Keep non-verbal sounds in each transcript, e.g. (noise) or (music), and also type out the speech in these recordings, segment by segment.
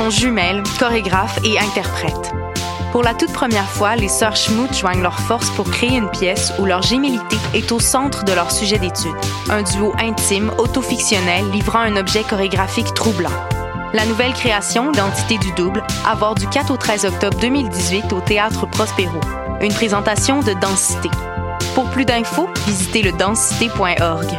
sont jumelles, chorégraphes et interprètes. Pour la toute première fois, les sœurs Schmout joignent leurs forces pour créer une pièce où leur gémilité est au centre de leur sujet d'étude. Un duo intime, autofictionnel, livrant un objet chorégraphique troublant. La nouvelle création, L'entité du double, à voir du 4 au 13 octobre 2018 au Théâtre Prospero. Une présentation de Densité. Pour plus d'infos, visitez le densité.org.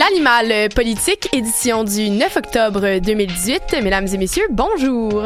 L'animal politique, édition du 9 octobre 2018. Mesdames et messieurs, bonjour.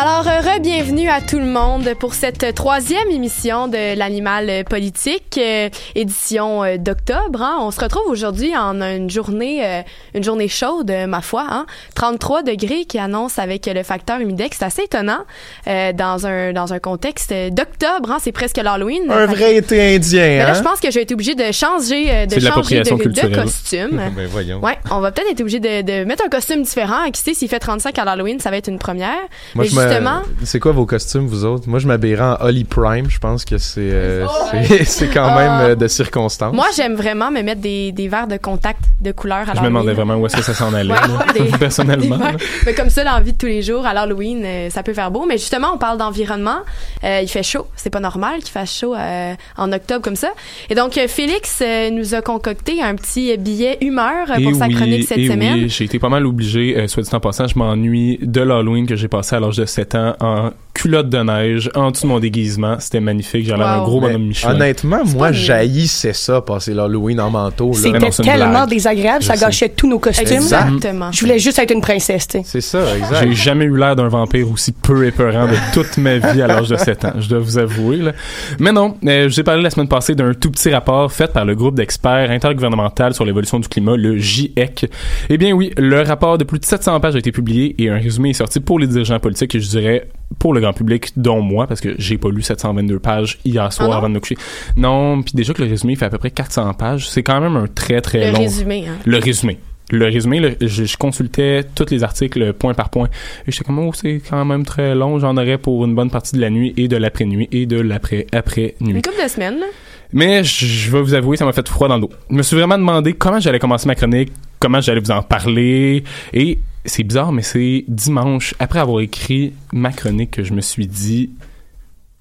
Alors, euh, bienvenue à tout le monde pour cette troisième émission de l'animal politique, euh, édition euh, d'octobre. Hein. On se retrouve aujourd'hui en une journée, euh, une journée chaude, ma foi. Hein. 33 degrés qui annonce avec le facteur humidex. C'est assez étonnant euh, dans un dans un contexte d'octobre. Hein. C'est presque l'Halloween. Un vrai été indien, Mais là, hein? je pense que j'ai été obligée de changer euh, de changer de, de costume. (laughs) Ben voyons. Ouais, on va peut-être être obligé de, de mettre un costume différent. Qui sait, s'il fait 35 à l'Halloween, ça va être une première. Moi, Mais je me- justement, C'est quoi vos costumes, vous autres? Moi, je m'habillerais en Holly Prime. Je pense que c'est euh, c'est- (laughs) c'est quand Ah. même euh, de circonstance. moi, j'aime vraiment me mettre des, des verres de contact de couleur à Je me demandais vraiment où est-ce que ça s'en allait, Ouais, là, des- (laughs) personnellement. des. Mais comme ça, l'envie de tous les jours à l'Halloween, euh, ça peut faire beau. Mais justement, on parle d'environnement. Euh, il fait chaud. C'est pas normal qu'il fasse chaud euh, en octobre comme ça. Et donc, euh, Félix euh, nous a concocté un petit billet humeur euh, pour Et sa oui, chronique cette et semaine. Oui, j'ai été pas mal obligé, euh, soit dit en passant, je m'ennuie de l'Halloween que j'ai passé à l'âge de 7 ans en culotte de neige, en dessous de mon déguisement. C'était magnifique, j'avais l'air d'un gros bonhomme Michelin. Honnêtement, moi, j'haïssais ça, passer l'Halloween en manteau. C'était tellement blague. désagréable, ça gâchait tous nos costumes. Exactement. Je voulais juste être une princesse, tu sais. C'est ça, exact. J'ai jamais eu l'air d'un vampire aussi peu épeurant de toute ma vie à l'âge de 7 ans, je dois vous avouer. Là. Mais non, euh, je vous ai parlé la semaine passée d'un tout petit rapport fait par le groupe d'experts intergouvernemental sur l'évolution du climat, le GIEC. Eh bien oui, le rapport de plus de 700 pages a été publié et un résumé est sorti pour les dirigeants politiques et je dirais pour le grand public, dont moi, parce que j'ai pas lu 722 pages hier soir Ah avant de me coucher. Non, puis déjà que le résumé fait à peu près 400 pages, c'est quand même un très très Le long... résumé, hein. Le résumé. Le résumé, le- je, je consultais tous les articles point par point. Et j'étais comme, oh, c'est quand même très long. J'en aurais pour une bonne partie de la nuit et de l'après-nuit et de l'après-après-nuit. Une couple de semaines. là. Mais je, je vais vous avouer, ça m'a fait froid dans le dos. Je me suis vraiment demandé comment j'allais commencer ma chronique, comment j'allais vous en parler. Et c'est bizarre, mais c'est dimanche, après avoir écrit ma chronique, que je me suis dit,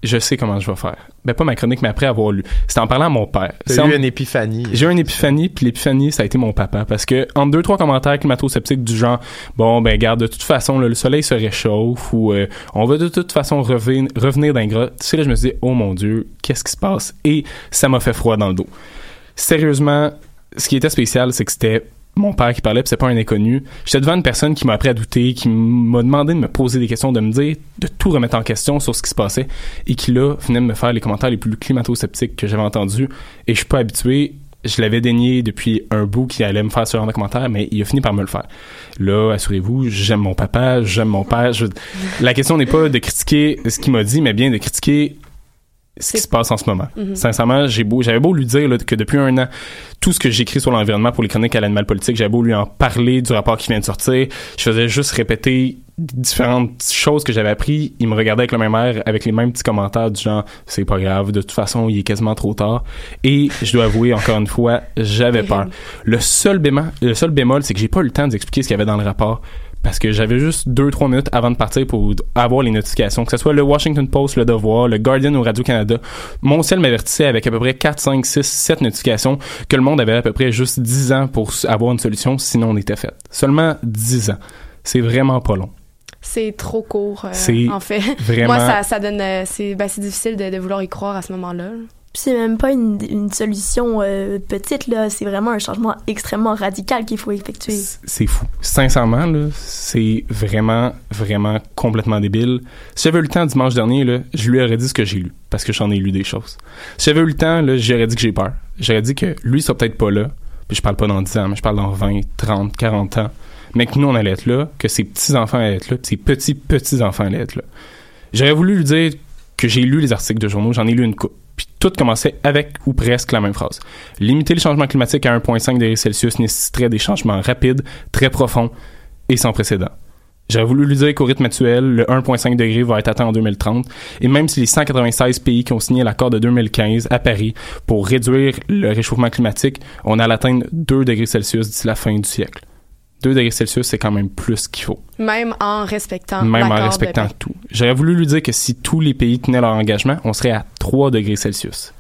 je sais comment je vais faire. Ben, pas ma chronique, mais après avoir lu. C'était en parlant à mon père. En- eu une épiphanie. j'ai eu une épiphanie, puis l'épiphanie, ça a été mon papa. Parce que, en deux, trois commentaires climato-sceptiques du genre, bon, ben, garde, de toute façon, là, le soleil se réchauffe, ou euh, on va de toute façon revenir, revenir d'un gras. Tu sais, là, je me suis dit, oh mon Dieu, qu'est-ce qui se passe? Et ça m'a fait froid dans le dos. Sérieusement, ce qui était spécial, c'est que c'était mon père qui parlait, puis c'est pas un inconnu. J'étais devant une personne qui m'a appris à douter, qui m'a demandé de me poser des questions, de me dire, de tout remettre en question sur ce qui se passait, et qui là venait de me faire les commentaires les plus climato-sceptiques que j'avais entendus. Et je suis pas habitué. je l'avais dénié depuis un bout qui allait me faire ce genre de commentaires, mais il a fini par me le faire. Là, assurez-vous, j'aime mon papa, j'aime mon père. La question n'est pas de critiquer ce qu'il m'a dit, mais bien de critiquer ce qui se passe en ce moment. Sincèrement, j'ai beau, j'avais beau lui dire là, que depuis un an, tout ce que j'écris sur l'environnement pour les chroniques à l'animal politique, j'avais beau lui en parler du rapport qui vient de sortir, je faisais juste répéter différentes choses que j'avais appris. Il me regardait avec le même air, avec les mêmes petits commentaires du genre c'est pas grave, de toute façon il est quasiment trop tard. Et je dois avouer encore une fois, j'avais peur. Le seul bémol, le seul bémol, c'est que j'ai pas eu le temps d'expliquer ce qu'il y avait dans le rapport parce que j'avais juste deux trois minutes avant de partir pour avoir les notifications que ce soit le Washington Post, le Devoir, le Guardian ou Radio Canada. Mon ciel m'avertissait avec à peu près 4 5 6 7 notifications que le monde avait à peu près juste 10 ans pour avoir une solution sinon on était fait. Seulement 10 ans. C'est vraiment pas long. C'est trop court, euh, en fait. (laughs) Vraiment Moi, ça, ça donne. euh, c'est ben, c'est difficile de, de vouloir y croire à ce moment-là. C'est même pas une, une solution euh, petite, là. C'est vraiment un changement extrêmement radical qu'il faut effectuer. C'est fou. Sincèrement, là, c'est vraiment, vraiment complètement débile. Si j'avais eu le temps dimanche dernier, là, je lui aurais dit ce que j'ai lu, parce que j'en ai lu des choses. Si j'avais eu le temps, là, j'aurais dit que j'ai peur. J'aurais dit que lui, il sera peut-être pas là, puis je parle pas dans 10 ans, mais je parle dans 20, 30, 40 ans, mais que nous, on allait être là, que ses petits-enfants allaient être là, puis ses petits-petits-enfants allaient être là. J'aurais voulu lui dire que j'ai lu les articles de journaux, j'en ai lu une coupe. Tout commençait avec ou presque la même phrase. Limiter le changement climatique à 1,5 degrés Celsius nécessiterait des changements rapides, très profonds et sans précédent. J'aurais voulu lui dire qu'au rythme actuel, le 1,5 degré va être atteint en 2030, et même si les 196 pays qui ont signé l'accord de 2015 à Paris pour réduire le réchauffement climatique, on a l'atteindre 2 degrés Celsius d'ici la fin du siècle. 2 degrés Celsius, c'est quand même plus qu'il faut Même en respectant. même en respectant tout. J'aurais voulu lui dire que si tous les pays tenaient leur engagement, on serait à 3 degrés Celsius.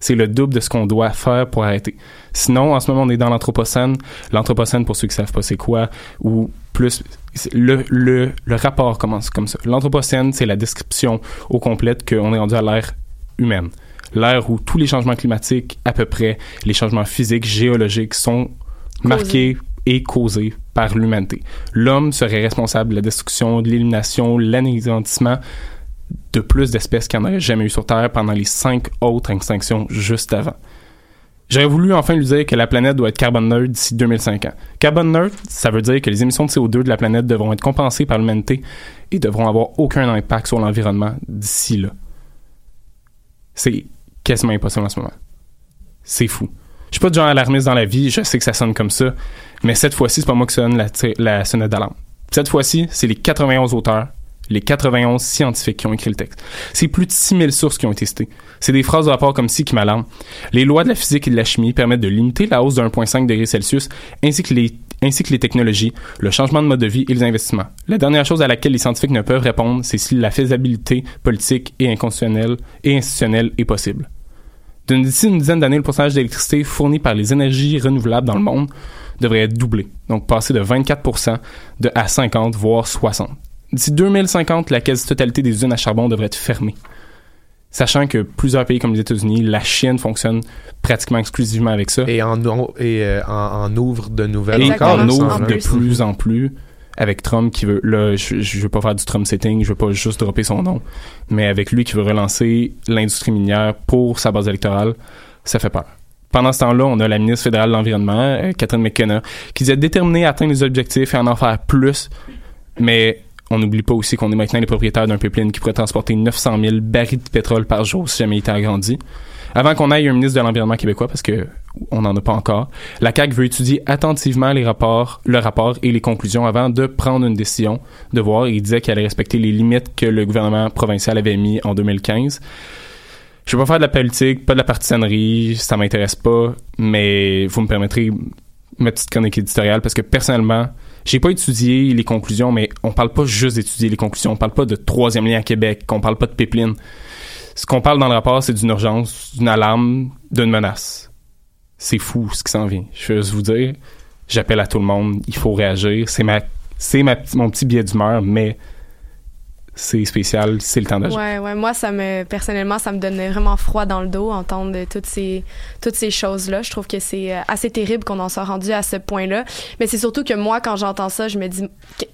C'est le double de ce qu'on doit faire pour arrêter. Sinon, en ce moment, on est dans l'Anthropocène. L'Anthropocène, pour ceux qui savent pas c'est quoi, ou plus, le, le, le rapport commence comme ça. L'Anthropocène, c'est la description au complète qu'on est rendu à l'ère humaine. L'ère où tous les changements climatiques, à peu près, les changements physiques, géologiques, sont marqués et causés par l'humanité. L'homme serait responsable de la destruction, de l'élimination, l'anéantissement de plus d'espèces qu'il n'y en aurait jamais eu sur Terre pendant les cinq autres extinctions juste avant. J'aurais voulu enfin lui dire que la planète doit être carbone neutre d'ici 2050. Carbone neutre, ça veut dire que les émissions de CO2 de la planète devront être compensées par l'humanité et devront avoir aucun impact sur l'environnement d'ici là. C'est quasiment impossible en ce moment. C'est fou. Je suis pas du genre alarmiste dans la vie, je sais que ça sonne comme ça, mais cette fois-ci, c'est pas moi qui sonne la, sonnette d'alarme. Cette fois-ci, c'est les 91 auteurs, les 91 scientifiques qui ont écrit le texte. C'est plus de 6000 sources qui ont été citées. C'est des phrases de rapport comme ci qui m'alarment. Les lois de la physique et de la chimie permettent de limiter la hausse de 1,5 degré Celsius, ainsi que les ainsi que les technologies, le changement de mode de vie et les investissements. La dernière chose à laquelle les scientifiques ne peuvent répondre, c'est si la faisabilité politique et institutionnelle est possible. D'une- D'ici une dizaine d'années, le pourcentage d'électricité fourni par les énergies renouvelables dans le monde devrait être doublé, donc passer de 24 de, à 50, voire 60. D'ici 2050, la quasi-totalité des usines à charbon devrait être fermée. Sachant que plusieurs pays comme les États-Unis, la Chine fonctionne pratiquement exclusivement avec ça. Et en, et, euh, en, en ouvre de nouvelles Et Exactement. encore. me ouvre de plus en plus avec Trump qui veut là je, je veux pas faire du Trump setting je veux pas juste dropper son nom mais avec lui qui veut relancer l'industrie minière pour sa base électorale ça fait peur pendant ce temps-là, on a la ministre fédérale de l'Environnement, euh, Catherine McKenna, qui disait déterminée à atteindre les objectifs et en en faire plus. Mais on n'oublie pas aussi qu'on est maintenant les propriétaires d'un pipeline qui pourrait transporter 900 000 barils de pétrole par jour si jamais il était agrandi. Avant qu'on aille un ministre de l'Environnement québécois, parce que on n'en a pas encore, la CAQ veut étudier attentivement les rapports, le rapport et les conclusions avant de prendre une décision, de voir. Il disait qu'elle allait respecter les limites que le gouvernement provincial avait mis en 2015. Je vais pas faire de la politique, pas de la partisanerie, ça m'intéresse pas, mais vous me permettrez ma petite chronique éditoriale parce que personnellement, j'ai pas étudié les conclusions, mais on parle pas juste d'étudier les conclusions, on parle pas de troisième lien à Québec, on parle pas de pipeline. Ce qu'on parle dans le rapport, c'est d'une urgence, d'une alarme, d'une menace. C'est fou ce qui s'en vient. Je veux juste vous dire, j'appelle à tout le monde, il faut réagir. C'est ma, c'est ma, mon petit billet d'humeur, mais c'est spécial, c'est le temps d'agir. Ouais, ouais, moi ça me personnellement ça me donne vraiment froid dans le dos entendre toutes ces toutes ces choses-là. Je trouve que c'est euh, assez terrible qu'on en soit rendu à ce point-là, mais c'est surtout que moi quand j'entends ça, je me dis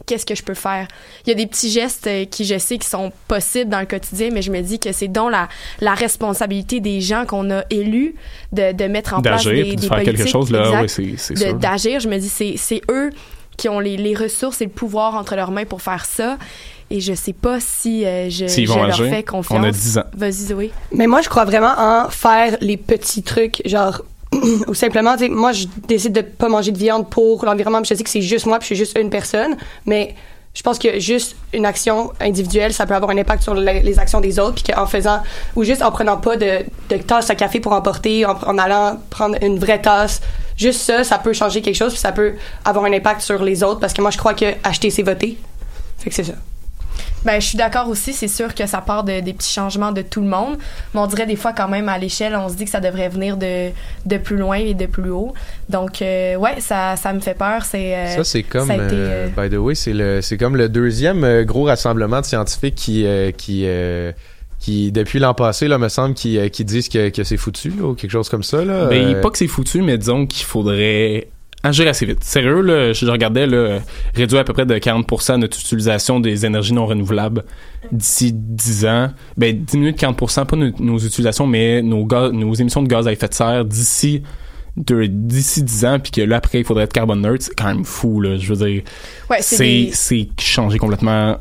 qu'est-ce que je peux faire? Il y a des petits gestes euh, qui je sais qui sont possibles dans le quotidien, mais je me dis que c'est donc la la responsabilité des gens qu'on a élus de, de mettre en place des, de des faire politiques quelque chose là, oui, c'est de- d'agir. Je me dis c'est c'est eux qui ont les, les ressources et le pouvoir entre leurs mains pour faire ça. Et je sais pas si euh, je, vont leur fais confiance. on a 10 ans. Vas-y, Zoé. Mais moi, je crois vraiment en faire les petits trucs, genre, (clears throat) ou simplement, tu sais, moi, je décide de pas manger de viande pour l'environnement, je sais que c'est juste moi, puis je suis juste une personne, mais je pense que juste une action individuelle, ça peut avoir un impact sur les, les actions des autres, puis qu'en faisant, ou juste en prenant pas de, de tasse à café pour emporter, en, en allant prendre une vraie tasse, juste ça, ça peut changer quelque chose, puis ça peut avoir un impact sur les autres, parce que moi, je crois que acheter, c'est voter. Fait que c'est ça. Ben, je suis d'accord aussi. C'est sûr que ça part de, des petits changements de tout le monde. Mais on dirait des fois, quand même, à l'échelle, on se dit que ça devrait venir de, de plus loin et de plus haut. Donc, euh, ouais, ça, ça me fait peur. C'est, euh, Ça, c'est comme, ça a été, euh, by the way, c'est le, c'est comme le deuxième gros rassemblement de scientifiques qui, euh, qui, euh, qui depuis l'an passé, là, me semble, qui, qui disent que, que c'est foutu, là, ou quelque chose comme ça, là. Ben, Euh, pas que c'est foutu, mais disons qu'il faudrait agir assez vite. Sérieux, là, je regardais, là, réduire à peu près de 40% notre utilisation des énergies non renouvelables d'ici 10 ans. Ben, diminuer de 40%, pas nos, nos utilisations, mais nos, gaz, nos émissions de gaz à effet de serre d'ici d'ici 10 ans, puis que là, après, il faudrait être carbone neutre, c'est quand même fou, là. Je veux dire, ouais, c'est c'est des- c'est changer complètement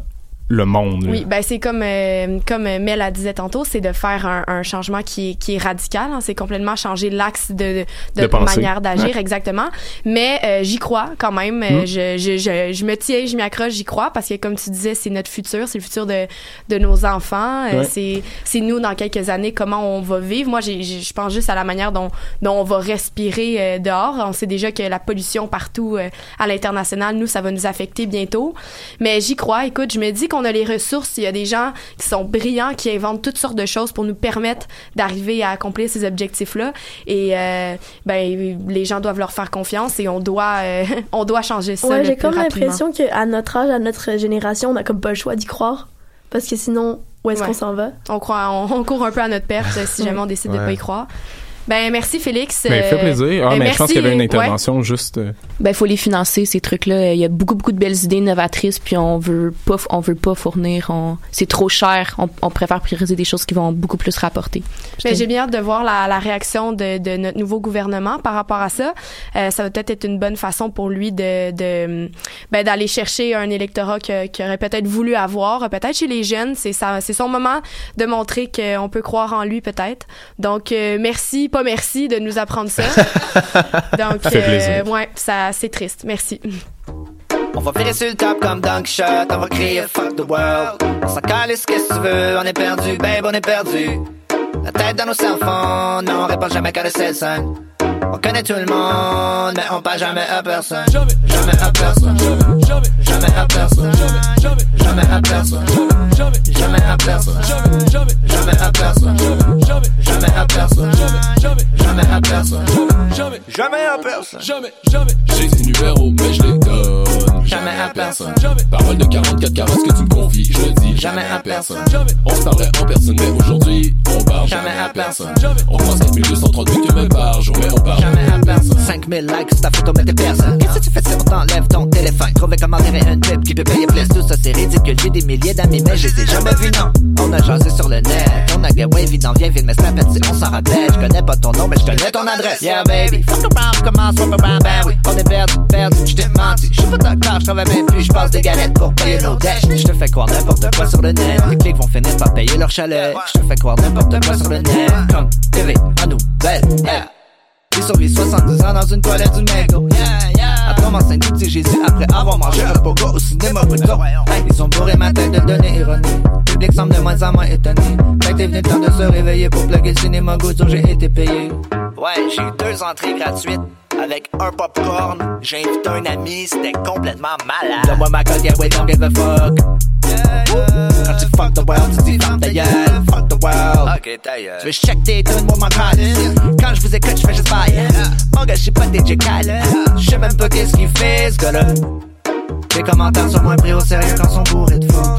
le monde. là. Oui, ben c'est comme euh, comme Mel la disait tantôt, c'est de faire un, un changement qui est, qui est radical. hein. c'est complètement changer l'axe de, de, De manière d'agir, Ouais. exactement. Mais euh, j'y crois quand même. Euh, Mm. Je, je, je, je me tiens, je m'y accroche, j'y crois parce que comme tu disais, c'est notre futur, c'est le futur de, de nos enfants. Euh, Ouais. C'est c'est nous dans quelques années comment on va vivre. Moi, j'ai- je pense juste à la manière dont dont on va respirer euh, dehors. On sait déjà que la pollution partout euh, à l'international, nous, ça va nous affecter bientôt. Mais j'y crois. Écoute, je me dis qu'on a les ressources. Il y a des gens qui sont brillants, qui inventent toutes sortes de choses pour nous permettre d'arriver à accomplir ces objectifs-là. Et euh, ben, les gens doivent leur faire confiance et on doit, euh, (laughs) on doit changer ça. Ouais, j'ai comme l'impression qu'à notre âge, à notre génération, on a comme pas le choix d'y croire. Parce que sinon, où est-ce Ouais. qu'on s'en va? On, croit, on, on court un peu à notre perte si (laughs) jamais on décide de Ouais. pas y croire. Ben merci Félix. Ben, fait Euh, plaisir. Ah, mais je pense qu'il y avait une ouais. intervention juste. euh, Ben, faut les financer, ces trucs-là. Il y a beaucoup, beaucoup de belles idées novatrices, puis on veut pas, on veut pas fournir. On, c'est trop cher. On, on préfère prioriser des choses qui vont beaucoup plus rapporter. Ben, j'ai bien hâte de voir la, la réaction de, de notre nouveau gouvernement par rapport à ça. Euh, ça va peut-être être une bonne façon pour lui de, de ben, d'aller chercher un électorat que- qu'il aurait peut-être voulu avoir, peut-être chez les jeunes. C'est ça, c'est son moment de montrer qu'on peut croire en lui peut-être. Donc euh, merci, pas merci de nous apprendre ça. (laughs) Donc Ça fait plaisir. ouais, ça c'est triste. Merci. On va virer sur le top comme Dunk Shot, on va crier fuck the world. On s'en calisse, qu'est-ce que tu veux, on est perdu, babe, on est perdu. La tête dans nos cellphones, non, on répond jamais qu'à le cell sign. On connaît tout le monde, mais on parle jamais à personne. Jamais, jamais à personne. Jamais, jamais, jamais à personne. Jamais, jamais, jamais à personne. Jamais, jamais à personne. Jamais, jamais, jamais à personne. Jamais, jamais à personne. Jamais, jamais à personne. Jamais, jamais à personne. Jamais, jamais. J'ai des numéros, mais je les donne. Jamais à personne. Parole de 44 carats, ce que tu me confies, je le dis. Jamais à personne. On se parlait en personne, mais aujourd'hui, on parle Jamais à personne. On croise 4238 que même par jour, mais on parle Jamais à personne. 5000 likes sur ta photo, mais t'es personne. Qu'est-ce que tu fais si on t'enlève ton téléphone? Trouver comment tirer une pipe qui peut payer plus. Tout ça, c'est ridicule. J'ai des milliers d'amis, mais je les ai jamais vus, non. On a jasé sur le net. On a wavy dans vieille ville, mais snap si on s'en rappelle. Je connais pas ton nom, mais je connais ton adresse. Yeah, baby. Fuck around, commence, fuck around, ben oui. On est perdu, perdu, je t'ai menti. Je suis pas je passe des galettes pour payer nos dettes. Je te fais croire n'importe quoi sur le net. Les clics vont finir par payer leur chalet. Je te fais croire n'importe quoi sur le net. Comme TV, en nouvelle, yeah. J'ai survécu 70 ans dans une toilette du McDo. Yeah, yeah. À tomber enceinte tout petit Jésus après avoir mangé un pogo au cinéma plutôt. Ils ont bourré ma tête de données ironiques. Public semble de moins en moins étonné. Fait t'es venu temps de se réveiller pour plugger le cinéma Goudzo, j'ai été payé. Ouais, j'ai eu deux entrées gratuites. Avec un popcorn, j'ai invité un ami, c'était complètement malade. Donne-moi ma colle, yeah, wait, don't give a fuck. Quand tu fuck the world, tu dis fuck ta gueule, fuck the world. Ok, ta gueule. Tu veux check tes tunes, moi m'en. Quand je vous écoute, je fais juste bailler. Mon gars, je suis pas DJ Khaled. Je sais même pas qu'est-ce qu'il fait, ce gars-là. Les commentaires sont moins pris au sérieux quand sont bourrés de faux.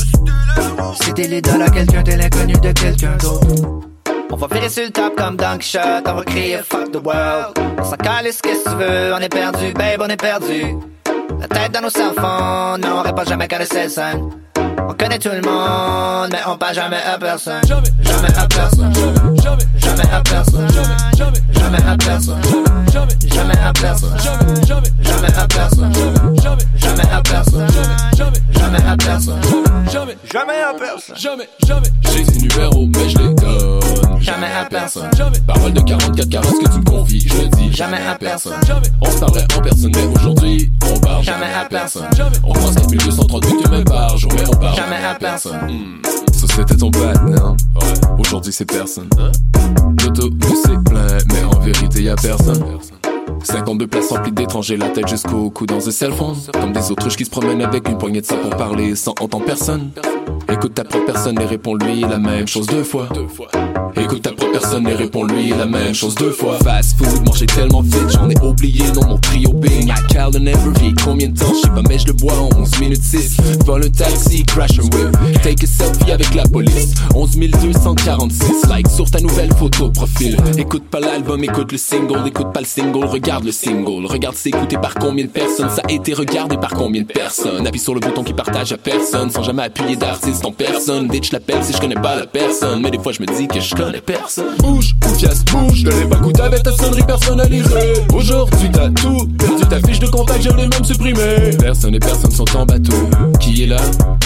Si t'es l'idole à quelqu'un, t'es l'inconnu de quelqu'un d'autre. On va virer sur le top comme Dunk Shot, on va crier fuck the world. On s'en calisse qu'est-ce que tu veux, on est perdu, babe, on est perdu. La tête dans nos phones, mais on répond jamais qu'à le scène. On connaît tout le monde, mais on parle jamais à personne. Jamais, jamais à personne. Jamais, jamais à personne. Jamais, jamais à personne. Jamais, jamais à personne. Jamais, jamais à personne. Jamais, jamais à personne. Jamais, jamais à personne. Jamais, jamais à personne. Jamais, jamais. J'ai des numéros, mais je les donne. Jamais à personne. Jamais. Parole de 44 carats, ce que tu me confies, je le dis. Jamais à personne. Jamais. On se parlerait en personne, mais aujourd'hui, on parle Jamais à personne. Jamais. On pense 4230 minutes même par jour, mais on parle Jamais à personne. Hmm. Ça c'était ton partenaire. Ouais. Aujourd'hui c'est personne. L'autobus est plein, mais en vérité y a personne. 52 places remplies d'étrangers, la tête jusqu'au cou dans un cell phone. Comme des autruches qui se promènent avec une poignée de ça pour parler sans entendre personne. Écoute ta propre personne et réponds-lui la même chose deux fois. Écoute ta propre personne et réponds-lui la même chose deux fois. Fast food, manger tellement vite, j'en ai oublié dans mon trio Bing. I call and every combien de temps, je sais pas, mais je le bois en 11 minutes 6. Vole un taxi, crash un whip. Take a selfie avec la police. 11 246 likes sur ta nouvelle photo profil. Écoute pas l'album, écoute le single. Écoute pas le single, regarde le single. Regarde c'est écouté par combien de personnes. Ça a été regardé par combien de personnes. Appuie sur le bouton qui partage à personne sans jamais appuyer d'artiste en personne. Ditch l'appelle si je connais pas la personne. Mais des fois je me dis que je connais personne. Bouge, ou fiasse, bouge. Ne l'ai pas goûté avec ta sonnerie personnalisée. Aujourd'hui t'as tout perdu. Ta fiche de contact, je l'ai même supprimée. Personne et personne sont en bateau. Qui est là?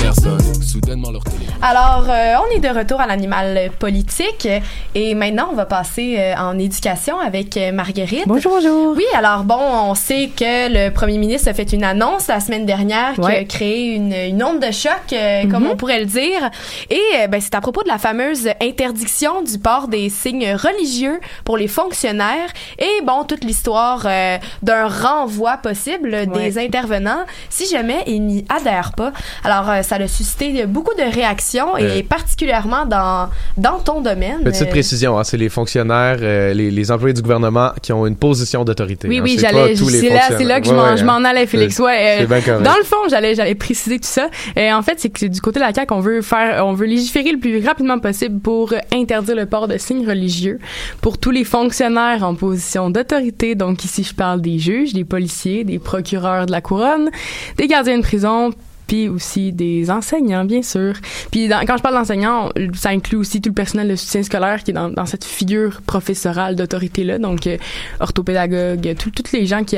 Personne. Soudainement leur télé. Alors, euh, on est de retour à l'animal politique et maintenant, on va passer euh, en éducation avec euh, Marguerite. Bonjour, bonjour. Oui, alors bon, on sait que le premier ministre a fait une annonce la semaine dernière qui a créé une, une onde de choc, euh, comme Mhm. on pourrait le dire. Et euh, ben, c'est à propos de la fameuse interdiction du port des signes religieux pour les fonctionnaires et bon, toute l'histoire euh, d'un renvoi possible des intervenants si jamais ils n'y adhèrent pas. Alors, euh, ça a suscité beaucoup de réactions et Euh. particulièrement dans, dans ton domaine. Petite Euh, précision, hein, c'est les fonctionnaires, euh, les, les employés du gouvernement qui ont une position Oui, hein, oui, j'allais. C'est là, c'est là que je m'en, ouais, je m'en allais, Félix. c'est- Ouais. euh, dans le fond, j'allais, j'allais préciser tout ça. Et en fait, c'est que du côté de la CAQ, on veut faire, on veut légiférer le plus rapidement possible pour euh, interdire le port de signes religieux pour tous les fonctionnaires en position d'autorité. Donc ici, je parle des juges, des policiers, des procureurs de la couronne, des gardiens de prison. Puis aussi des enseignants, bien sûr. Puis quand je parle d'enseignants, ça inclut aussi tout le personnel de soutien scolaire qui est dans, cette figure professorale d'autorité-là. Donc, euh, orthopédagogues, tout- toutes les gens qui,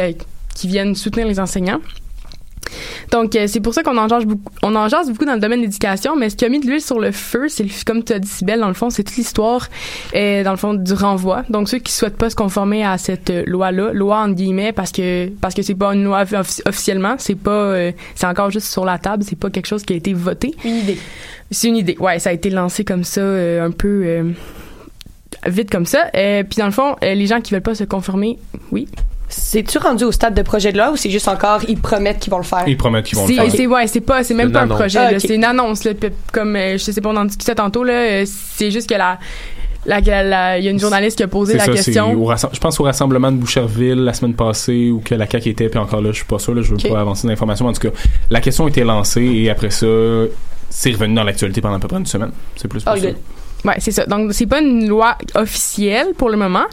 qui viennent soutenir les enseignants. Donc, euh, c'est pour ça qu'on en jase beaucoup, on en jase beaucoup dans le domaine de l'éducation, mais ce qui a mis de l'huile sur le feu, c'est, comme tu as dit, Sybelle, dans le fond, c'est toute l'histoire, euh, dans le fond, du renvoi. Donc, ceux qui souhaitent pas se conformer à cette euh, loi-là, loi entre guillemets, parce que, parce que c'est pas une loi offi- officiellement, c'est pas, euh, c'est encore juste sur la table, c'est pas quelque chose qui a été voté. Une idée. C'est une idée. Ouais, ça a été lancé comme ça, euh, un peu, vite comme ça. Puis dans le fond, les gens qui veulent pas se conformer, oui. C'est-tu rendu au stade de projet de loi ou c'est juste encore, ils promettent qu'ils vont le faire? Ils promettent qu'ils vont le faire. c'est ouais, c'est pas, c'est même pas un projet, Ah, c'est une annonce là, comme euh, je sais pas, on en discutait tantôt là, euh, c'est juste que la, la, la- la- il y a une journaliste qui a posé C'est la ça, question. c'est au rassem- je pense au rassemblement de Boucherville la semaine passée où que la CAQ était, puis encore là, je suis pas sûr, là, je veux pas avancer d'informations. En tout cas, la question a été lancée et après ça, c'est revenu dans l'actualité pendant à peu près une semaine. C'est plus Oh, ça. good. Ouais, c'est ça. Donc c'est pas une loi officielle pour le moment,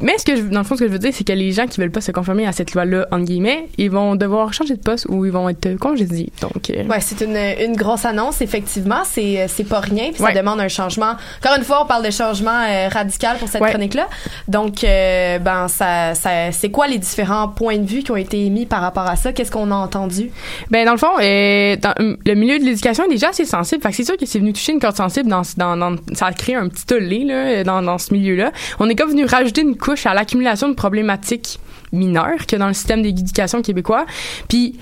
mais ce que je, dans le fond ce que je veux dire c'est que les gens qui veulent pas se conformer à cette loi-là entre guillemets, ils vont devoir changer de poste ou ils vont être congédiés. Donc euh, Ouais, c'est une, une grosse annonce, effectivement. C'est, c'est pas rien, puis Ouais. ça demande un changement. Encore une fois, on parle de changement euh, radical pour cette Ouais. chronique-là. Donc, euh, ben, ça, ça, c'est quoi les différents points de vue qui ont été émis par rapport à ça? Qu'est-ce qu'on a entendu? Ben dans le fond, euh, dans, le milieu de l'éducation est déjà assez sensible. Fait c'est sûr que c'est venu toucher une corde sensible dans, dans, dans ça créé un petit tollé là dans, dans ce milieu-là. On est comme venu rajouter une couche à l'accumulation de problématiques mineures que dans le système d'éducation québécois. Puis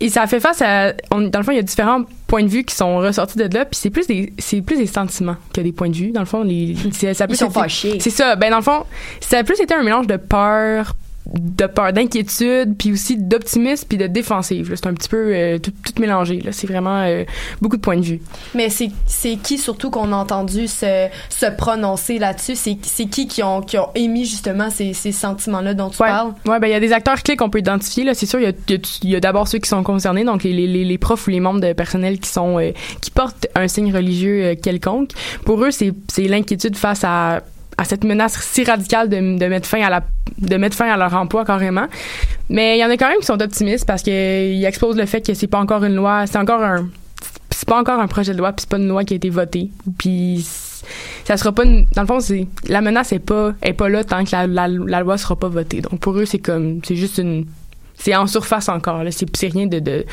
et ça a fait face à on, dans le fond il y a différents points de vue qui sont ressortis de là puis c'est plus des c'est plus des sentiments que des points de vue dans le fond les c'est- ça a Ils plus sont été- fâchés. c'est ça ben dans le fond ça a plus été un mélange de peur de peur, d'inquiétude, puis aussi d'optimisme, puis de défensive. C'est un petit peu euh, tout, tout mélangé. C'est vraiment euh, beaucoup de points de vue. Mais c'est qui surtout qu'on a entendu se, se prononcer là-dessus? C'est qui qui ont, qui ont émis justement ces, ces sentiments-là dont tu Ouais, parles? ouais, ben il y a des acteurs clés qu'on peut identifier. C'est sûr, il y a, a- a d'abord ceux qui sont concernés, donc les, les, les- profs ou les membres de personnel qui sont euh, qui portent un signe religieux quelconque. Pour eux, c'est l'inquiétude face à à cette menace si radicale de, de mettre fin à la de mettre fin à leur emploi carrément. Mais il y en a quand même qui sont optimistes parce que ils exposent le fait que c'est pas encore une loi, c'est encore un c'est pas encore un projet de loi, puis c'est pas une loi qui a été votée. Puis ça sera pas une- dans le fond c'est la menace est pas est pas là tant que la, la, loi sera pas votée. Donc pour eux c'est comme c'est juste une c'est en surface encore là, c'est rien de, de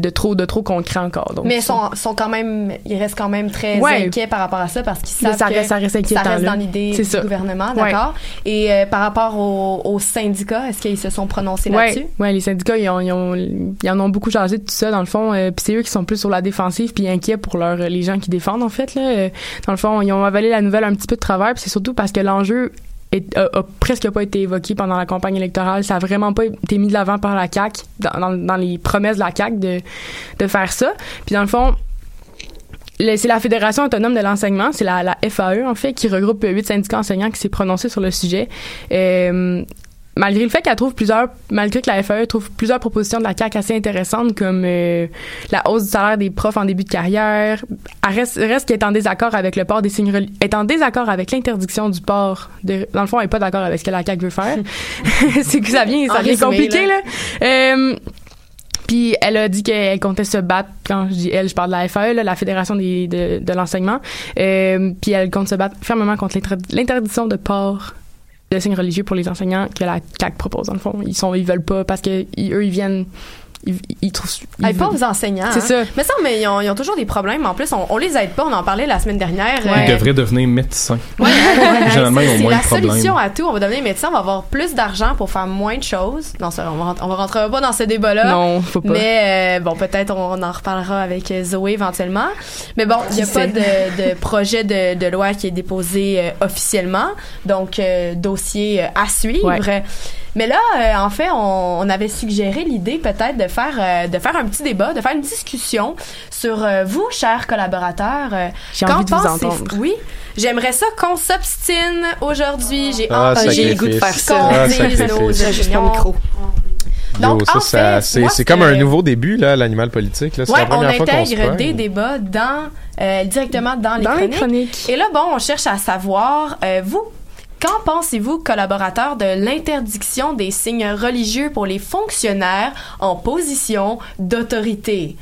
de trop de trop concret encore. Donc Mais ils sont, sont quand même, ils restent quand même très Ouais. inquiets par rapport à ça parce qu'ils savent ça que ça reste inquiétant, ça reste dans l'idée du ça. gouvernement, Ouais. d'accord? Et euh, par rapport aux, aux syndicats, est-ce qu'ils se sont prononcés là-dessus? Ouais, ouais, les syndicats, ils, ont, ils, ont- ils en ont beaucoup chargé de tout ça, dans le fond. euh, puis c'est eux qui sont plus sur la défensive, puis inquiets pour leur, les gens qui défendent, en fait. Là. Euh, dans le fond, ils ont avalé la nouvelle un petit peu de travers, puis c'est surtout parce que l'enjeu est- a, a presque pas été évoqué pendant la campagne électorale. Ça a vraiment pas été mis de l'avant par la CAQ, dans, dans, les promesses de la CAQ de, de faire ça. Puis dans le fond, c'est la Fédération autonome de l'enseignement, c'est la, la FAE en fait, qui regroupe huit syndicats enseignants qui s'est prononcé sur le sujet. Euh, malgré le fait qu'elle trouve plusieurs, malgré que la FAE trouve plusieurs propositions de la CAQ assez intéressantes comme euh, la hausse du salaire des profs en début de carrière, elle reste, reste qu'elle est en désaccord avec le port des signes reli- est en désaccord avec l'interdiction du port. De, dans le fond, elle est pas d'accord avec ce que la CAQ veut faire. (laughs) (laughs) c'est que ça vient, ça résumé, compliqué là. là. Euh, puis elle a dit qu'elle comptait se battre, quand je dis elle, je parle de la FAE, là, la Fédération des, de, de l'enseignement. Euh, puis elle compte se battre fermement contre l'inter- l'interdiction de port de signes religieux pour les enseignants que la CAQ propose, dans le fond. Ils sont, ils veulent pas parce que eux, ils viennent, ils, ils trouvent... ils Hey, pas aux enseignants. C'est hein? ça. Mais ça, mais ils ont, ils ont toujours des problèmes. En plus, on, on les aide pas. On en parlait la semaine dernière. Ils Euh, devraient devenir médecins. Ouais, ouais, (laughs) Généralement, ils ont c'est moins la de problèmes. solution à tout. On va devenir médecin, on va avoir plus d'argent pour faire moins de choses. Non, ça, on va, on va rentrer pas dans ce débat-là. Non, faut pas. Mais euh, bon, peut-être on, en reparlera avec euh, Zoé éventuellement. Mais bon, il n'y a pas de, de projet de, de loi qui est déposé euh, officiellement. Donc, euh, dossier euh, à suivre. Ouais. Mais là, euh, en fait, on, on avait suggéré l'idée peut-être de faire euh, de faire un petit débat, de faire une discussion sur euh, vous, chers collaborateurs. euh, J'ai qu'en envie de vous entendre. Oui, j'aimerais ça qu'on s'obstine aujourd'hui. J'ai Ah, hâte j'ai le goût de faire ça. Ah, mon micro. Donc, Yo, ça, en ça- fait, c'est, comme un nouveau début, là, l'animal politique. Là. C'est Ouais, la on première fois qu'on se des débats dans euh, directement dans les Dans les chroniques. chroniques. Et là, bon, on cherche à savoir, euh, vous, qu'en pensez-vous, collaborateurs, de l'interdiction des signes religieux pour les fonctionnaires en position d'autorité?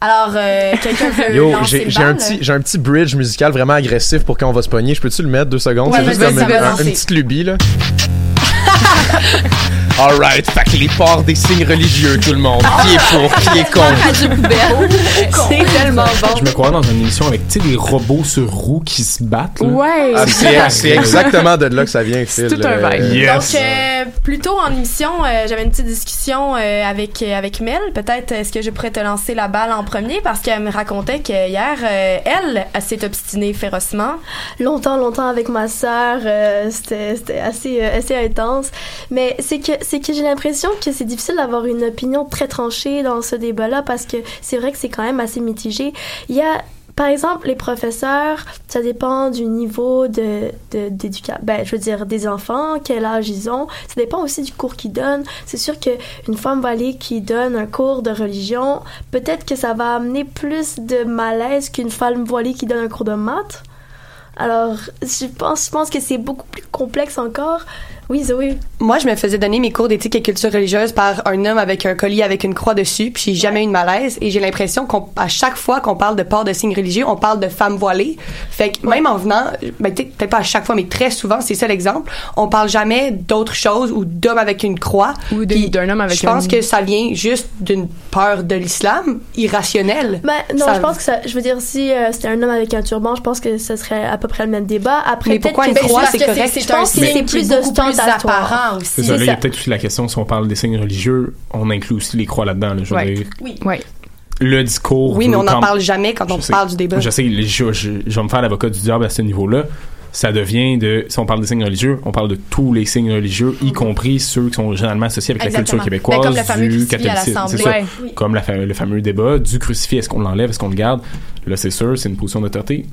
Alors, euh, quelqu'un veut (laughs) Yo, j'ai, j'ai un petit, j'ai un petit bridge musical vraiment agressif pour quand on va se pogner. Je peux-tu le mettre deux secondes? Ouais, c'est juste comme une, un- une petite lubie, là. (laughs) Alright, fait que les ports des signes religieux, tout le monde. Qui est pour, qui est contre? (laughs) C'est tellement bon. Je me crois dans une émission avec, tu sais, des robots sur roues qui se battent. là. Ouais. Ah, c'est, c'est exactement de là que ça vient, Phil. tout un euh, vibe. Yes. Donc, euh, plus tôt en émission, euh, j'avais une petite discussion euh, avec euh, avec Mel. Peut-être est-ce que je pourrais te lancer la balle en premier? Parce qu'elle me racontait que hier, euh, elle, elle s'est obstinée férocement. longtemps, longtemps avec ma sœur. euh, c'était c'était assez, euh, assez intense. Mais c'est que, c'est que j'ai l'impression que c'est difficile d'avoir une opinion très tranchée dans ce débat-là parce que c'est vrai que c'est quand même assez mitigé. Il y a, par exemple, les professeurs, ça dépend du niveau de. Ben, je veux dire, des enfants, quel âge ils ont. Ça dépend aussi du cours qu'ils donnent. C'est sûr qu'une femme voilée qui donne un cours de religion, peut-être que ça va amener plus de malaise qu'une femme voilée qui donne un cours de maths. Alors, je pense, je pense que c'est beaucoup plus complexe encore. Oui, Zoé. Moi, je me faisais donner mes cours d'éthique et culture religieuse par un homme avec un collier avec une croix dessus, puis j'ai jamais eu de malaise. Et j'ai l'impression qu'à chaque fois qu'on parle de port de signes religieux, on parle de femmes voilées. Fait que même en venant, ben, peut-être pas à chaque fois, mais très souvent, c'est ça l'exemple, on parle jamais d'autre chose ou d'homme avec une croix. Ou de- d'un homme avec Je pense un- que ça vient juste d'une peur de l'islam irrationnelle. Ben, non, Ça- je pense que ça, je veux dire, si euh, c'était un homme avec un turban, je pense que ce serait à peu près le même débat. Après, Mais pourquoi une croix, c'est correct? Je pense que c'est plus plus ostentatoire. Apparent aussi. ça, là, il y a peut-être aussi la question, si on parle des signes religieux, on inclut aussi les croix là-dedans. là, Ouais. dire, Oui. Ouais. le discours. Oui, mais on n'en quand- parle jamais quand on sais- parle du débat. Je sais, je, je- je vais me faire l'avocat du diable à ce niveau-là. ça devient de, si on parle des signes religieux, on parle de tous les signes religieux, y compris ceux qui sont généralement associés avec la culture Exactement. québécoise, Ben, comme le fameux du catholicisme. C'est ça. Oui. Comme la le fameux débat du crucifix, est-ce qu'on l'enlève, est-ce qu'on le garde? Là, c'est sûr, c'est une position d'autorité.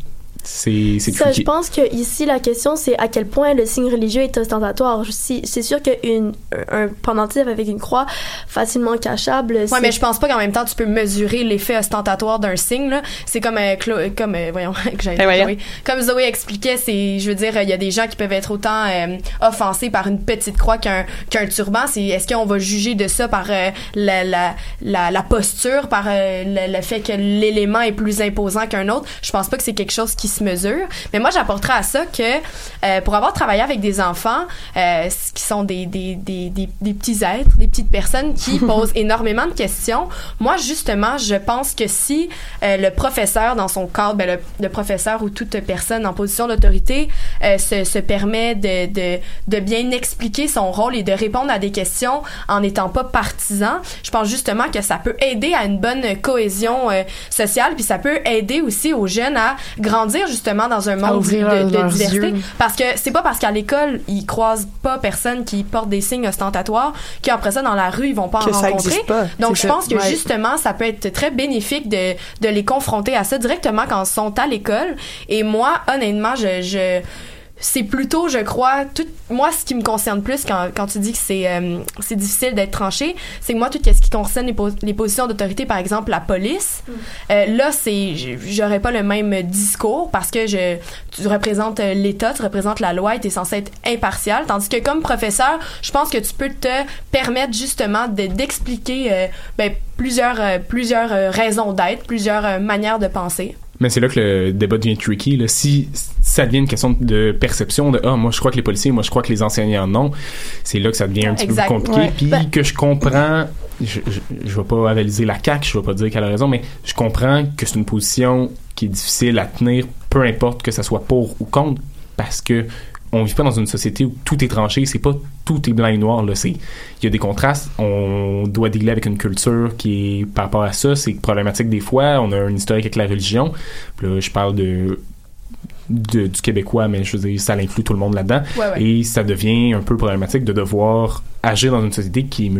C'est, c'est Ça, tricky. je pense que ici la question c'est à quel point le signe religieux est ostentatoire. Si- C'est sûr qu'un un pendentif avec une croix facilement cachable. Ouais, mais je pense pas qu'en même temps tu peux mesurer l'effet ostentatoire d'un signe là. C'est comme euh, comme euh, voyons (laughs) que Ben. Comme Zoé expliquait, c'est je veux dire il y a des gens qui peuvent être autant euh, offensés par une petite croix qu'un qu'un turban, c'est est-ce qu'on va juger de ça par euh, la, la, la la posture, par euh, le, le fait que l'élément est plus imposant qu'un autre? Je pense pas que c'est quelque chose qui mesure, mais moi j'apporterais à ça que euh, pour avoir travaillé avec des enfants euh, qui sont des, des, des, des, des petits êtres, des petites personnes qui (laughs) posent énormément de questions, moi justement, je pense que si euh, le professeur dans son cadre, ben, le, le professeur ou toute personne en position d'autorité euh, se, se permet de, de, de bien expliquer son rôle et de répondre à des questions en n'étant pas partisan, je pense justement que ça peut aider à une bonne cohésion euh, sociale, puis ça peut aider aussi aux jeunes à grandir justement dans un monde de, diversité. yeux. Parce que c'est pas parce qu'à l'école, ils croisent pas personne qui porte des signes ostentatoires qu'après ça, dans la rue, ils vont pas Que en ça rencontrer. pas. Donc, je pense que Ouais. justement, ça peut être très bénéfique de, de les confronter à ça directement quand ils sont à l'école. Et moi, honnêtement, je, je c'est plutôt, je crois, tout, moi, ce qui me concerne plus quand, quand tu dis que c'est euh, c'est difficile d'être tranché, c'est que moi, tout ce qui concerne les, les positions d'autorité, par exemple, la police, euh, là, c'est, j'aurais pas le même discours parce que je, tu représentes euh, l'État, tu représentes la loi et tu es censé être impartial. Tandis que comme professeur, je pense que tu peux te permettre justement de, d'expliquer euh, ben, plusieurs, euh, plusieurs raisons d'être, plusieurs euh, manières de penser. Mais c'est là que le débat devient tricky. Là. Si ça devient une question de perception, de ah, moi je crois que les policiers, moi je crois que les enseignants non, c'est là que ça devient un petit peu compliqué. Ouais. Puis Ben- que je comprends, je, je, je vais pas avaliser la CAQ, je vais pas dire qu'elle a raison, mais je comprends que c'est une position qui est difficile à tenir, peu importe que ça soit pour ou contre, parce que on vit pas dans une société où tout est tranché, c'est pas tout est blanc et noir là, c'est il y a des contrastes, on doit dealer avec une culture qui est par rapport à ça, c'est problématique des fois, on a un historique avec la religion. Puis là, je parle de de- du québécois, mais je veux dire, ça inclut tout le monde là-dedans. Ouais, ouais. Et ça devient un peu problématique de devoir agir dans une société qui est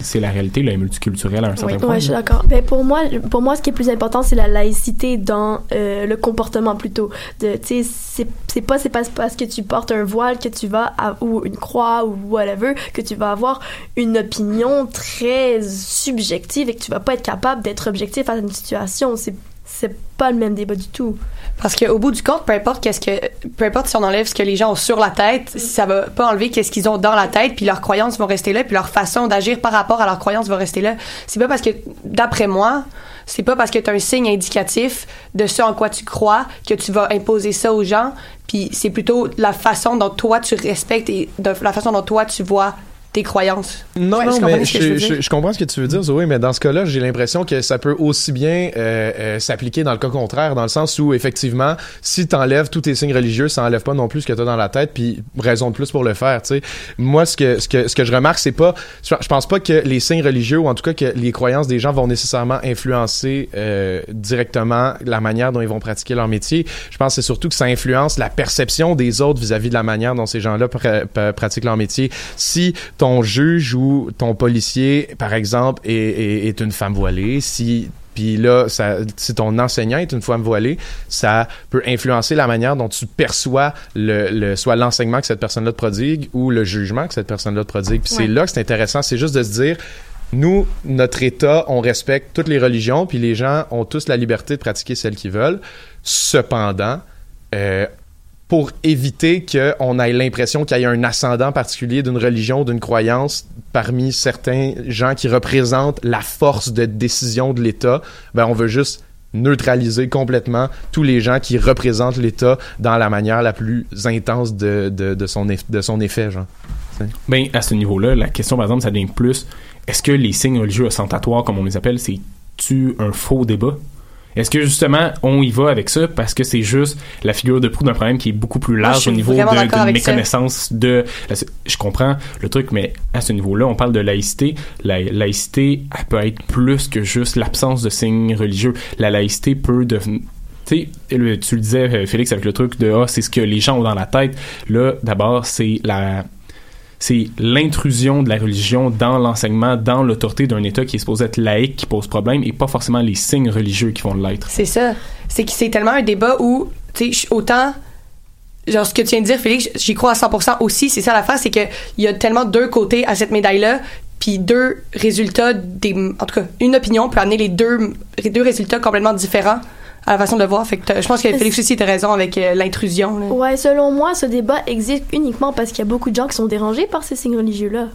c'est la réalité, là, est multiculturelle à un certain point. Ouais, je suis d'accord. Ben, pour moi, pour moi, ce qui est plus important, c'est la laïcité dans euh, le comportement plutôt. De, tu sais, c'est c'est pas c'est pas parce que tu portes un voile que tu vas à- ou une croix ou whatever que tu vas avoir une opinion très subjective et que tu vas pas être capable d'être objectif à une situation. C'est c'est pas le même débat du tout. Parce qu'au bout du compte, peu importe qu'est-ce que, peu importe si on enlève ce que les gens ont sur la tête, ça va pas enlever qu'est-ce qu'ils ont dans la tête, puis leurs croyances vont rester là, puis leur façon d'agir par rapport à leurs croyances va rester là. C'est pas parce que, d'après moi, c'est pas parce que tu as un signe indicatif de ce en quoi tu crois que tu vas imposer ça aux gens, puis c'est plutôt la façon dont toi tu respectes et de la façon dont toi tu vois tes croyances. Non, Ouais, mais je comprends ce que tu veux dire, Zoé, mais dans ce cas-là, j'ai l'impression que ça peut aussi bien euh, euh, s'appliquer dans le cas contraire, dans le sens où, effectivement, si t'enlèves tous tes signes religieux, ça enlève pas non plus ce que t'as dans la tête, puis raison de plus pour le faire, tu sais. Moi, ce que, ce que, ce que je remarque, c'est pas... Je pense pas que les signes religieux, ou en tout cas que les croyances des gens vont nécessairement influencer euh, directement la manière dont ils vont pratiquer leur métier. Je pense que c'est surtout que ça influence la perception des autres vis-à-vis de la manière dont ces gens-là pr- pr- pratiquent leur métier. Si ton juge ou ton policier, par exemple, est, est- est une femme voilée, si puis là, ça, si ton enseignant est une femme voilée, ça peut influencer la manière dont tu perçois le, le soit l'enseignement que cette personne-là te prodigue ou le jugement que cette personne-là te prodigue. Puis c'est là que c'est intéressant, c'est juste de se dire, nous, notre État, on respecte toutes les religions, puis les gens ont tous la liberté de pratiquer celles qu'ils veulent. Cependant, euh, pour éviter qu'on ait l'impression qu'il y ait un ascendant particulier d'une religion, d'une croyance parmi certains gens qui représentent la force de décision de l'État, ben on veut juste neutraliser complètement tous les gens qui représentent l'État dans la manière la plus intense de, de, son, de son effet, genre. Ben, à ce niveau-là, la question, par exemple, ça devient plus est-ce que les signes religieux ostentatoires, comme on les appelle, c'est-tu un faux débat? Est-ce que justement, on y va avec ça? Parce que c'est juste la figure de proue d'un problème qui est beaucoup plus large au niveau de- ça. méconnaissance de. la- Je comprends le truc, mais à ce niveau-là, on parle de laïcité. La laïcité, elle peut être plus que juste l'absence de signes religieux. La laïcité peut devenir tu sais, le- tu le disais, euh, Félix, avec le truc de ah, c'est ce que les gens ont dans la tête. Là, d'abord, c'est la c'est l'intrusion de la religion dans l'enseignement, dans l'autorité d'un État qui est supposé être laïque qui pose problème et pas forcément les signes religieux qui vont l'être. C'est ça. C'est que c'est tellement un débat où, tu sais, autant. Genre, ce que tu viens de dire, Félix, j'y crois à 100% aussi. C'est ça l'affaire, c'est qu'il y a tellement deux côtés à cette médaille-là, puis deux résultats, des, en tout cas, une opinion peut amener les deux, les deux résultats complètement différents à la façon de voir. Fait que je pense que Félix aussi a raison avec euh, l'intrusion. là. Ouais, selon moi, ce débat existe uniquement parce qu'il y a beaucoup de gens qui sont dérangés par ces signes religieux-là.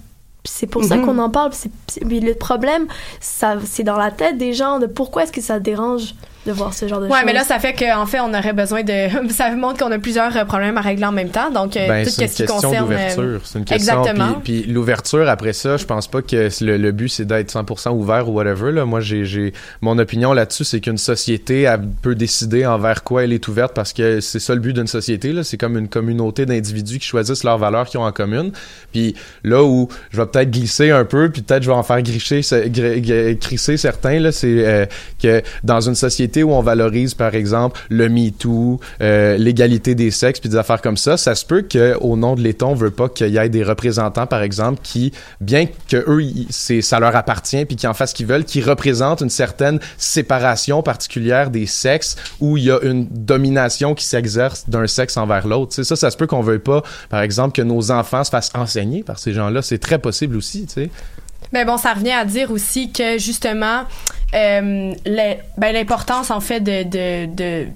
Puis c'est pour ça Mhm. qu'on en parle. c'est- c'est- puis le problème, ça, c'est dans la tête des gens de pourquoi est-ce que ça dérange de voir ce genre de Ouais, choses. mais là, ça fait qu'en fait, on aurait besoin de. (laughs) Ça montre qu'on a plusieurs euh, problèmes à régler en même temps. Donc, euh, Ben, tout c'est une ce qui question concerne. d'ouverture. euh, C'est une question. Exactement. Puis, puis l'ouverture, après ça, je pense pas que le, le but, c'est d'être 100% ouvert ou whatever. Là. Moi, j'ai, j'ai mon opinion là-dessus, c'est qu'une société elle peut décider envers quoi elle est ouverte parce que c'est ça le but d'une société. Là. C'est comme une communauté d'individus qui choisissent leurs valeurs qu'ils ont en commune. Puis là où je vais peut-être glisser un peu, puis peut-être je vais en faire gricher, gr- gr- crisser certains, là, c'est euh, que dans une société où on valorise, par exemple, le MeToo, euh, l'égalité des sexes, puis des affaires comme ça, ça se peut qu'au nom de l'État, on veut pas qu'il y ait des représentants, par exemple, qui, bien que eux, c'est, ça leur appartient, puis qui en fassent ce qu'ils veulent, qui représentent une certaine séparation particulière des sexes, où il y a une domination qui s'exerce d'un sexe envers l'autre. Ça, ça se peut qu'on veuille pas, par exemple, que nos enfants se fassent enseigner par ces gens-là. C'est très possible aussi, tu sais. Mais bon, ça revient à dire aussi que justement, euh, ben, l'importance en fait de, de, de-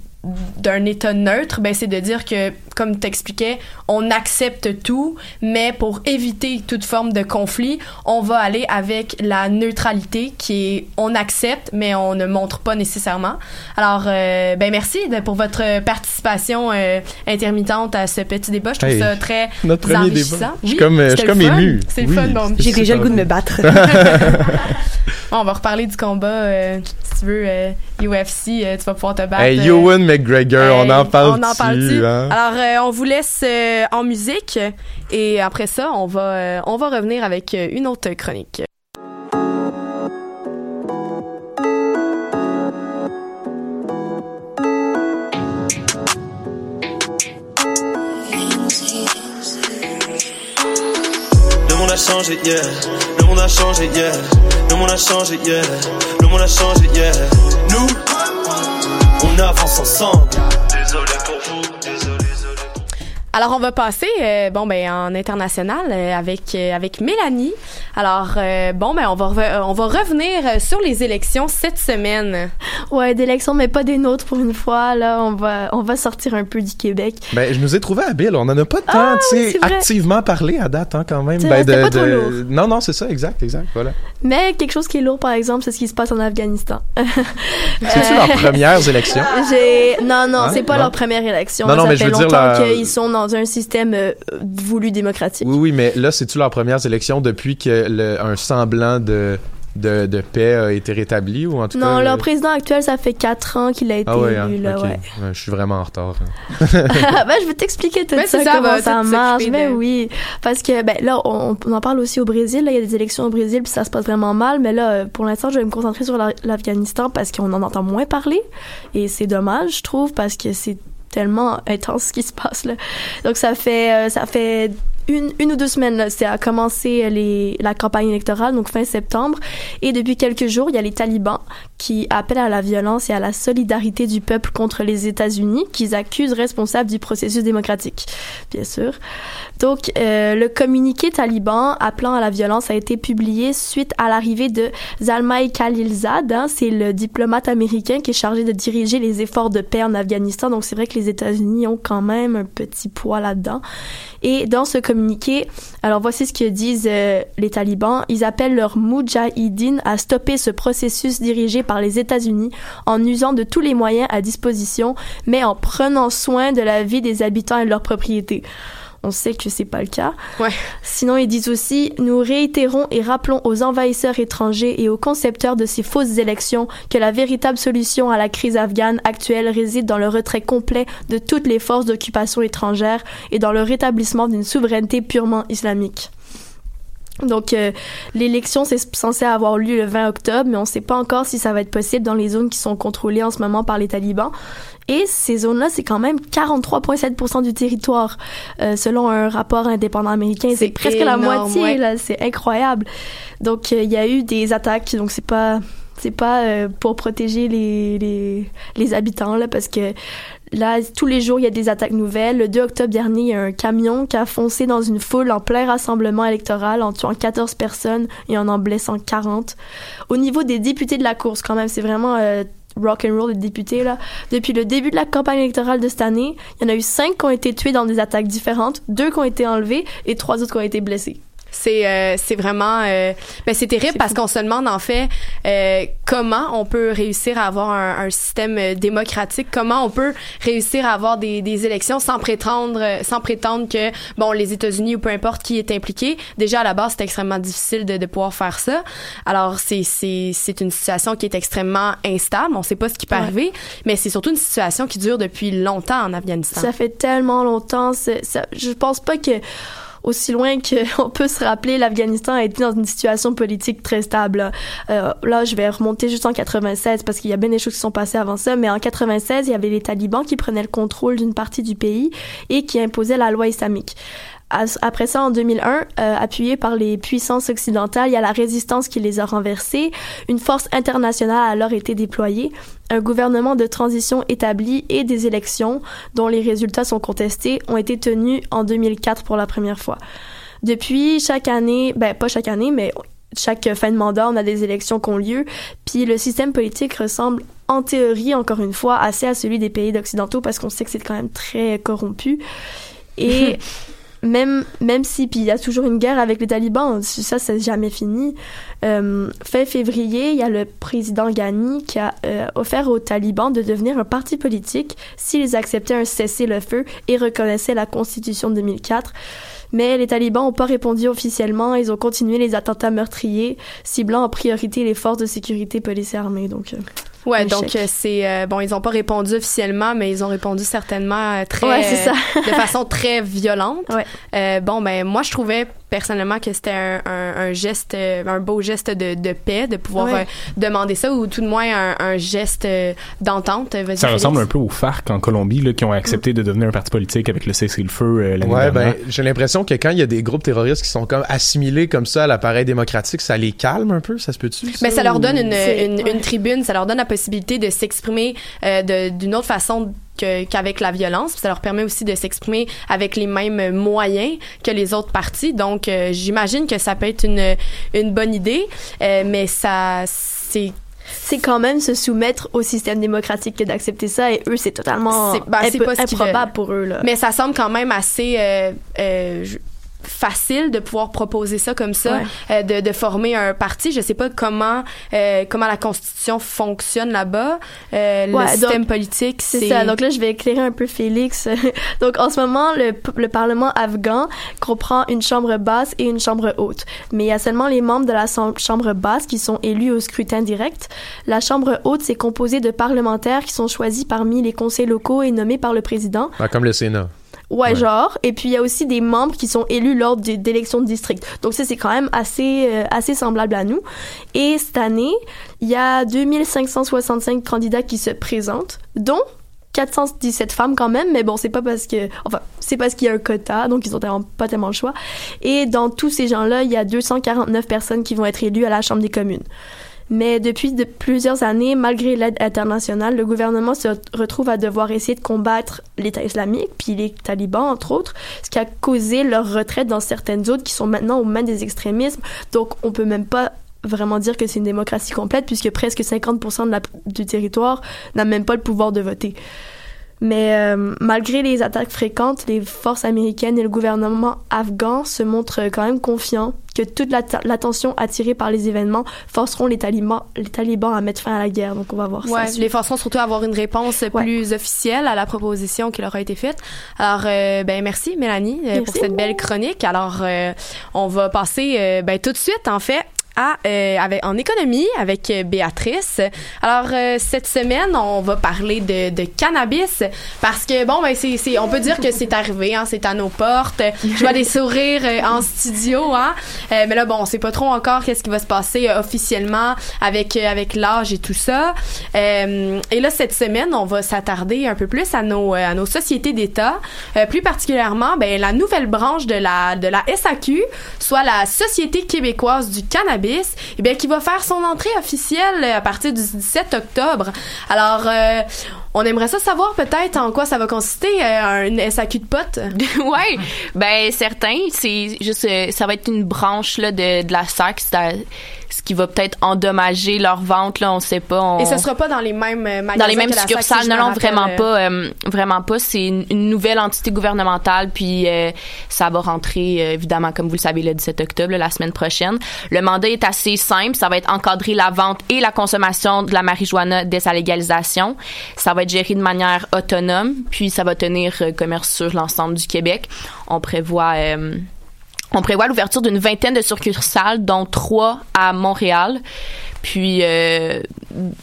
d'un état neutre, ben c'est de dire que, comme t'expliquais, on accepte tout, mais pour éviter toute forme de conflit, on va aller avec la neutralité qui est on accepte, mais on ne montre pas nécessairement. Alors, euh, ben merci de- pour votre participation euh, intermittente à ce petit débat. Je trouve Hey, ça très notre premier enrichissant. débat. Je suis comme, euh, je suis comme ému. C'est le Oui, fun, bon. J'ai déjà le goût de me battre. (laughs) Bon, on va reparler du combat. euh, si tu veux, euh, UFC, euh, tu vas pouvoir te battre. Hey, euh, McGregor, on hey, en parle On en parle hein? Alors, euh, on vous laisse euh, en musique et après ça, on va, euh, on va revenir avec euh, une autre chronique. Le monde a changé, yeah. Le monde a changé, yeah. Le monde a changé, yeah. Le monde a changé, yeah. Nous, on avance ensemble. Désolé pour vous, désolé. Alors, on va passer, euh, bon, ben, en international euh, avec, euh, avec Mélanie. Alors, euh, bon, ben, on va, rev- on va revenir euh, sur les élections cette semaine. Ouais, d'élections, mais pas des nôtres pour une fois. Là, on va, on va sortir un peu du Québec. Ben, je nous ai trouvé habile. On en a pas tant, Ah, tu sais, activement parlé à date, hein, quand même. Ben, c'était pas trop lourd. Non, non, c'est ça, exact, exact, voilà. Mais quelque chose qui est lourd, par exemple, c'est ce qui se passe en Afghanistan. (laughs) C'est-tu leurs premières élections? (laughs) Non non Hein? c'est pas Non? leur première élection. Non, non, ça mais je veux dire, longtemps la- qu'ils sont dans un système euh, voulu démocratique. Oui, oui, mais là, c'est-tu leurs premières élections depuis que le- un semblant de, de, de paix a été rétabli ou en tout non, cas? leur euh, président actuel, ça fait quatre ans qu'il a été Ah ouais, hein, élu là, ouais. Ouais, Je suis vraiment en retard. hein. (laughs) ben, je vais t'expliquer tout Ben, ça, comment va ça marche. s'occuper Ben de- oui, parce que ben là, on, on en parle aussi au Brésil. Là, il y a des élections au Brésil, puis ça se passe vraiment mal. Mais là, euh, pour l'instant, je vais me concentrer sur la- l'Afghanistan parce qu'on en entend moins parler, et c'est dommage, je trouve, parce que c'est tellement intense ce qui se passe là. Donc ça fait euh, ça fait une, une ou deux semaines, c'est à commencer les, la campagne électorale, donc fin septembre. Et depuis quelques jours, il y a les talibans qui appellent à la violence et à la solidarité du peuple contre les États-Unis, qu'ils accusent responsables du processus démocratique, bien sûr. Donc, euh, le communiqué taliban appelant à la violence a été publié suite à l'arrivée de Zalmay Khalilzad. Hein, c'est le diplomate américain qui est chargé de diriger les efforts de paix en Afghanistan. Donc, c'est vrai que les États-Unis ont quand même un petit poids là-dedans. Et dans ce communiqué, alors voici ce que disent euh, les talibans. Ils appellent leurs moudjahidines à stopper ce processus dirigé par les États-Unis en usant de tous les moyens à disposition, mais en prenant soin de la vie des habitants et de leurs propriétés. On sait que c'est pas le cas. Ouais. Sinon, ils disent aussi Nous réitérons et rappelons aux envahisseurs étrangers et aux concepteurs de ces fausses élections que la véritable solution à la crise afghane actuelle réside dans le retrait complet de toutes les forces d'occupation étrangères et dans le rétablissement d'une souveraineté purement islamique. Donc, euh, l'élection, c'est censé avoir lieu le 20 octobre, mais on ne sait pas encore si ça va être possible dans les zones qui sont contrôlées en ce moment par les talibans. Et ces zones-là, c'est quand même 43,7% du territoire, euh, selon un rapport indépendant américain. C'est presque la moitié, ouais. là. C'est incroyable. Donc, euh, il y a eu des attaques. Donc, c'est pas, c'est pas euh, pour protéger les, les, les habitants, là, parce que Là, tous les jours, il y a des attaques nouvelles. Le 2 octobre dernier, il y a un camion qui a foncé dans une foule en plein rassemblement électoral en tuant 14 personnes et en en blessant 40. Au niveau des députés de la course, quand même, c'est vraiment euh, rock and roll les députés là. Depuis le début de la campagne électorale de cette année, il y en a eu cinq qui ont été tués dans des attaques différentes, deux qui ont été enlevés et trois autres qui ont été blessés. C'est euh, c'est vraiment euh, ben c'est terrible parce qu'on se demande en fait euh, comment on peut réussir à avoir un, un système euh, démocratique, comment on peut réussir à avoir des, des élections sans prétendre euh, sans prétendre que bon les États-Unis ou peu importe qui est impliqué. Déjà à la base c'est extrêmement difficile de, de pouvoir faire ça. Alors c'est c'est c'est une situation qui est extrêmement instable. On sait pas ce qui peut Ouais. arriver, mais c'est surtout une situation qui dure depuis longtemps en Afghanistan. Ça fait tellement longtemps. Ça, je pense pas que aussi loin qu'on (laughs) peut se rappeler, l'Afghanistan a été dans une situation politique très stable. Euh, là, je vais remonter juste en 96 parce qu'il y a bien des choses qui sont passées avant ça, mais en 96, il y avait les talibans qui prenaient le contrôle d'une partie du pays et qui imposaient la loi islamique. Après ça, en 2001, euh, appuyé par les puissances occidentales, il y a la résistance qui les a renversés. Une force internationale a alors été déployée, un gouvernement de transition établi et des élections, dont les résultats sont contestés, ont été tenus en 2004 pour la première fois. Depuis, chaque année, ben pas chaque année, mais chaque fin de mandat, on a des élections qui ont lieu. Puis le système politique ressemble, en théorie, encore une fois, assez à celui des pays occidentaux parce qu'on sait que c'est quand même très corrompu. Et (laughs) même, même si, puis il y a toujours une guerre avec les talibans, ça, c'est jamais fini. Euh, fin février, il y a le président Ghani qui a euh, offert aux talibans de devenir un parti politique s'ils acceptaient un cessez-le-feu et reconnaissaient la constitution de 2004. Mais les talibans n'ont pas répondu officiellement. Ils ont continué les attentats meurtriers, ciblant en priorité les forces de sécurité, police et armée. Donc, euh, Ouais, donc euh, c'est euh, bon, ils ont pas répondu officiellement, mais ils ont répondu certainement euh, très Ouais, ça. de façon très violente. (laughs) Ouais. Euh, bon, ben moi je trouvais personnellement que c'était un, un, un geste, euh, un beau geste de, de paix, de pouvoir Ouais. euh, demander ça, ou tout de moins un, un geste euh, d'entente. Ça Félix. ressemble un peu aux FARC en Colombie, là, qui ont accepté de devenir un parti politique avec le cessez-le-feu euh, l'année Ouais, dernière. ben, j'ai l'impression que quand il y a des groupes terroristes qui sont comme assimilés comme ça à l'appareil démocratique, ça les calme un peu, ça se peut-tu? Mais ça leur ou- donne une, C'est- une, ouais. une tribune, ça leur donne la possibilité de s'exprimer euh, de- d'une autre façon qu'avec la violence. Puis ça leur permet aussi de s'exprimer avec les mêmes moyens que les autres partis. Donc, euh, j'imagine que ça peut être une, une bonne idée, euh, mais ça, c'est c'est quand même se soumettre au système démocratique que d'accepter ça. Et eux, c'est totalement C'est ben, improbable pour eux. Là. Mais ça semble quand même assez euh, euh, facile de pouvoir proposer ça comme ça, Ouais. euh, de, de former un parti. Je sais pas comment euh, comment la constitution fonctionne là-bas, euh, Ouais, le système donc, politique. C'est ça. Donc là, je vais éclairer un peu Félix. (laughs) donc en ce moment, le, le Parlement afghan comprend une chambre basse et une chambre haute. Mais il y a seulement les membres de la chambre basse qui sont élus au scrutin direct. La chambre haute, c'est composé de parlementaires qui sont choisis parmi les conseils locaux et nommés par le président. Ah, comme le Sénat. Ouais, Ouais. genre. Et puis il y a aussi des membres qui sont élus lors d'élections de district. Donc ça, c'est quand même assez, euh, assez semblable à nous. Et cette année, il y a 2565 candidats qui se présentent, dont 417 femmes quand même, mais bon, c'est pas parce que, enfin, c'est parce qu'il y a un quota, donc ils ont tellement- pas tellement le choix. Et dans tous ces gens-là, il y a 249 personnes qui vont être élues à la Chambre des communes. Mais depuis de plusieurs années, malgré l'aide internationale, le gouvernement se retrouve à devoir essayer de combattre l'État islamique, puis les talibans, entre autres, ce qui a causé leur retraite dans certaines zones qui sont maintenant aux mains des extrémismes. Donc, on peut même pas vraiment dire que c'est une démocratie complète, puisque presque 50% de la- du territoire n'a même pas le pouvoir de voter. Mais euh, malgré les attaques fréquentes, les forces américaines et le gouvernement afghan se montrent quand même confiants que toute l'attention attirée par les événements forceront les talibans, les talibans à mettre fin à la guerre. Donc on va voir Ouais, ça. les forceront surtout à avoir une réponse plus officielle à la proposition qui leur a été faite. Alors, euh, ben merci Mélanie euh, pour cette belle chronique. Alors, euh, on va passer euh, ben, tout de suite en fait à euh, avec en économie avec euh, Béatrice. Alors euh, cette semaine, on va parler de, de cannabis parce que bon ben c'est c'est on peut dire que c'est arrivé hein, c'est à nos portes. Je vois des sourires euh, en studio hein. Euh, mais là bon, on sait pas trop encore qu'est-ce qui va se passer euh, officiellement avec avec l'âge et tout ça. Et là cette semaine, on va s'attarder un peu plus à nos à nos sociétés d'État, plus particulièrement ben la nouvelle branche de la de la SAQ, soit la Société québécoise du cannabis, et bien qui va faire son entrée officielle à partir du 17 octobre. Alors euh, on aimerait ça savoir peut-être en quoi ça va consister euh, une SAQ de potes. (laughs) ouais, ben certain, c'est juste euh, ça va être une branche là de, de la SAC, ce qui va peut-être endommager leur vente là, on sait pas. on- Et ce sera pas dans les mêmes magasins dans les mêmes succursales. Non, vraiment euh, pas. euh, vraiment pas. C'est une, une nouvelle entité gouvernementale, puis euh, ça va rentrer, euh, évidemment, comme vous le savez, le 17 octobre, là, la semaine prochaine. Le mandat est assez simple. Ça va être encadrer la vente et la consommation de la marijuana dès sa légalisation. Ça va être géré de manière autonome, puis ça va tenir euh, commerce sur l'ensemble du Québec. On prévoit... euh, on prévoit l'ouverture d'une vingtaine de succursales, dont trois à Montréal. Puis, euh,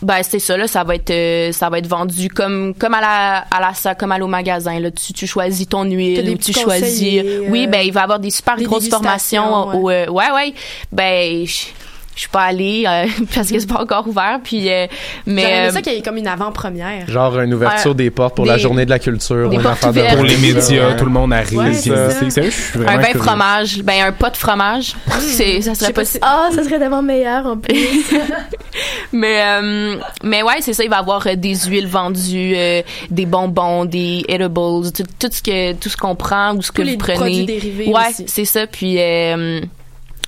ben c'est ça là, ça va être, euh, ça va être vendu comme comme à la à la comme à au magasin là. Tu, tu choisis ton huile tu choisis. oui, ben il va y avoir des super des grosses formations. euh, ouais ouais. Ben je je suis pas allée euh, (laughs) parce que c'est pas encore ouvert. Puis, euh, mais J'aurais aimé euh, ça qu'il y ait comme une avant-première. Genre une ouverture des portes pour Des- la journée de la culture. des une portes affaire de ouvertes. Pour les médias, Ouais. tout le monde arrive. Ouais, c'est c'est ça. un vin curieux. fromage, ben un pot de fromage. c'est ça serait possible. Ah, ça serait tellement meilleur en plus. (laughs) Mais euh, mais ouais, c'est ça. Il va y avoir euh, des huiles vendues, euh, des bonbons, des edibles, tout, tout ce que tout ce qu'on prend ou ce que Tous vous les prenez. produits dérivés ouais, aussi. c'est ça. Puis euh,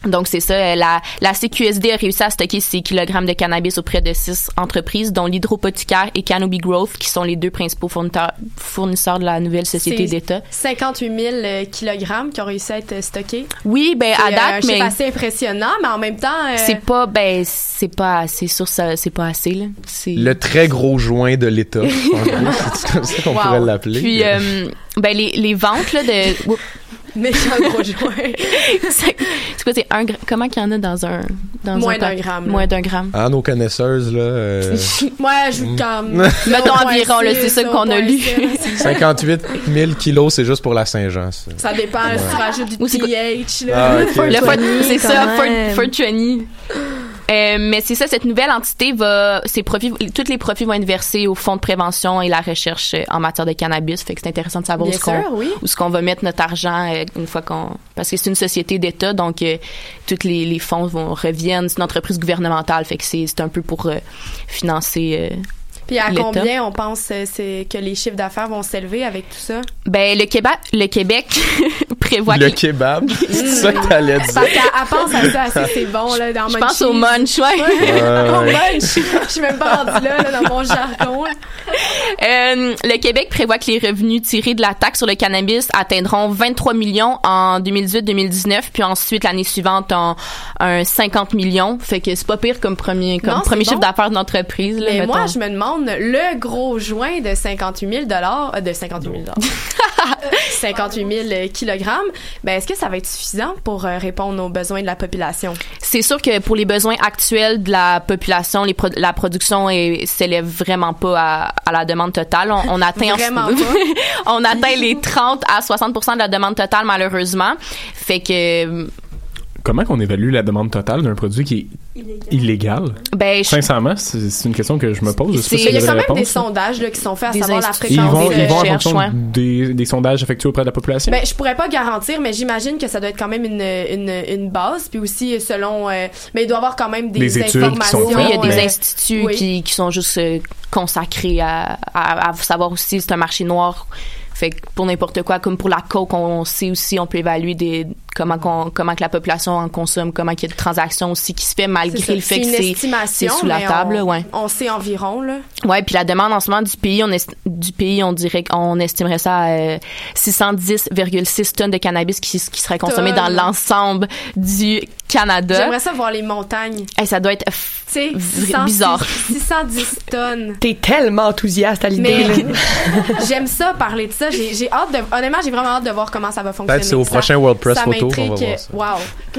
donc c'est ça. euh, La la CQSD a réussi à stocker ces kilogrammes de cannabis auprès de six entreprises, dont l'hydropothicaire et Canopy Growth, qui sont les deux principaux fournisseurs fournisseurs de la nouvelle société C'est d'État. 58 000 euh, kilogrammes qui ont réussi à être stockés. Oui, ben C'est à euh, date, mais assez impressionnant, mais en même temps, euh, c'est pas ben c'est pas c'est sûr ça c'est pas assez là. C'est Le très gros joint de l'État. (laughs) C'est comme ça qu'on Wow. pourrait l'appeler. Puis, euh, ben, les, les ventes, là, de. Méchant gros joint. (laughs) c'est quoi, c'est un gra- Comment qu'il y en a dans un. Dans Moins un d'un gramme. Moins d'un gramme. Ah, nos connaisseuses, là. euh, (laughs) Moi, je vous comme. (laughs) Mettons environ, là, c'est ça qu'on a lu. 58 000 kilos, c'est juste pour la Saint-Jean. ça. Ça dépend si tu rajoutes du pH, là. Ah. Le c'est ça, Fort 20. Euh, mais c'est ça, cette nouvelle entité va, ses profits, tous les profits vont être versés au fonds de prévention et la recherche en matière de cannabis. Fait que c'est intéressant de savoir où ce qu'on, sûr, oui. où ce qu'on va mettre notre argent euh, une fois qu'on, parce que c'est une société d'État, donc euh, tous les, les fonds vont reviennent. C'est une entreprise gouvernementale, fait que c'est, c'est un peu pour euh, financer. Puis à combien on pense euh, c'est que les chiffres d'affaires vont s'élever avec tout ça? Ben le Québec, le Québec (laughs) prévoit Le kebab, (laughs) c'est ça que t'allais dire. Parce qu'elle elle pense à ça assez, c'est bon, là, dans je pense au munch, ouais. (laughs) Ouais. munch! Je suis même pas rendue là, là, dans mon jargon. là. Euh, le Québec prévoit que les revenus tirés de la taxe sur le cannabis atteindront 23 millions en 2018-2019, puis ensuite l'année suivante en un 50 millions. Fait que c'est pas pire comme premier comme Non, premier bon. chiffre d'affaires d'entreprise. là, Mais moi, je me demande, le gros joint de 58 000 euh, de 58 000 euh, 58 000 kilogrammes, ben, est-ce que ça va être suffisant pour euh, répondre aux besoins de la population? C'est sûr que pour les besoins actuels de la population, les pro- la production est- s'élève vraiment pas à, à la demande totale. On, on atteint (laughs) Vraiment (laughs) on atteint les 30 à 60% de la demande totale malheureusement. Fait que Comment qu'on évalue la demande totale d'un produit qui est illégal? ben je- Sincèrement, c'est une question que je me pose. Je sais pas C'est- si Il y a quand même des sondages là, qui sont faits à Des savoir la instituts. Ils fréquence vont, de ils vont en recherche, fonction ouais. des, des sondages effectués auprès de la population? Ben, je pourrais pas garantir, mais j'imagine que ça doit être quand même une, une, une base. Puis aussi, selon... euh, mais il doit y avoir quand même des, Des études qui sont informations. Oui, il y a des euh, instituts oui. qui, qui sont juste euh, consacrés à, à, à savoir aussi c'est un marché noir. Fait que pour n'importe quoi, comme pour la coke, on sait aussi, on peut évaluer des comment qu'on, comment que la population en consomme, comment qu'il y a de transactions aussi qui se fait malgré le fait que c'est sous la mais table, on, ouais. On sait environ, là. Ouais, puis la demande en ce moment du pays, on est, du pays, on dirait qu'on estimerait ça à euh, 610,6 tonnes de cannabis qui, qui seraient consommées dans l'ensemble du Canada. J'aimerais ça voir les montagnes. Hey, ça doit être Tu sais, V- 600 bizarre. 610 tonnes. (laughs) T'es tellement enthousiaste à l'idée. (laughs) J'aime ça, parler de ça. J'ai j'ai hâte de... Honnêtement, j'ai vraiment hâte de voir comment ça va fonctionner. Peut-être c'est au Ça- prochain World Press Photo Wow.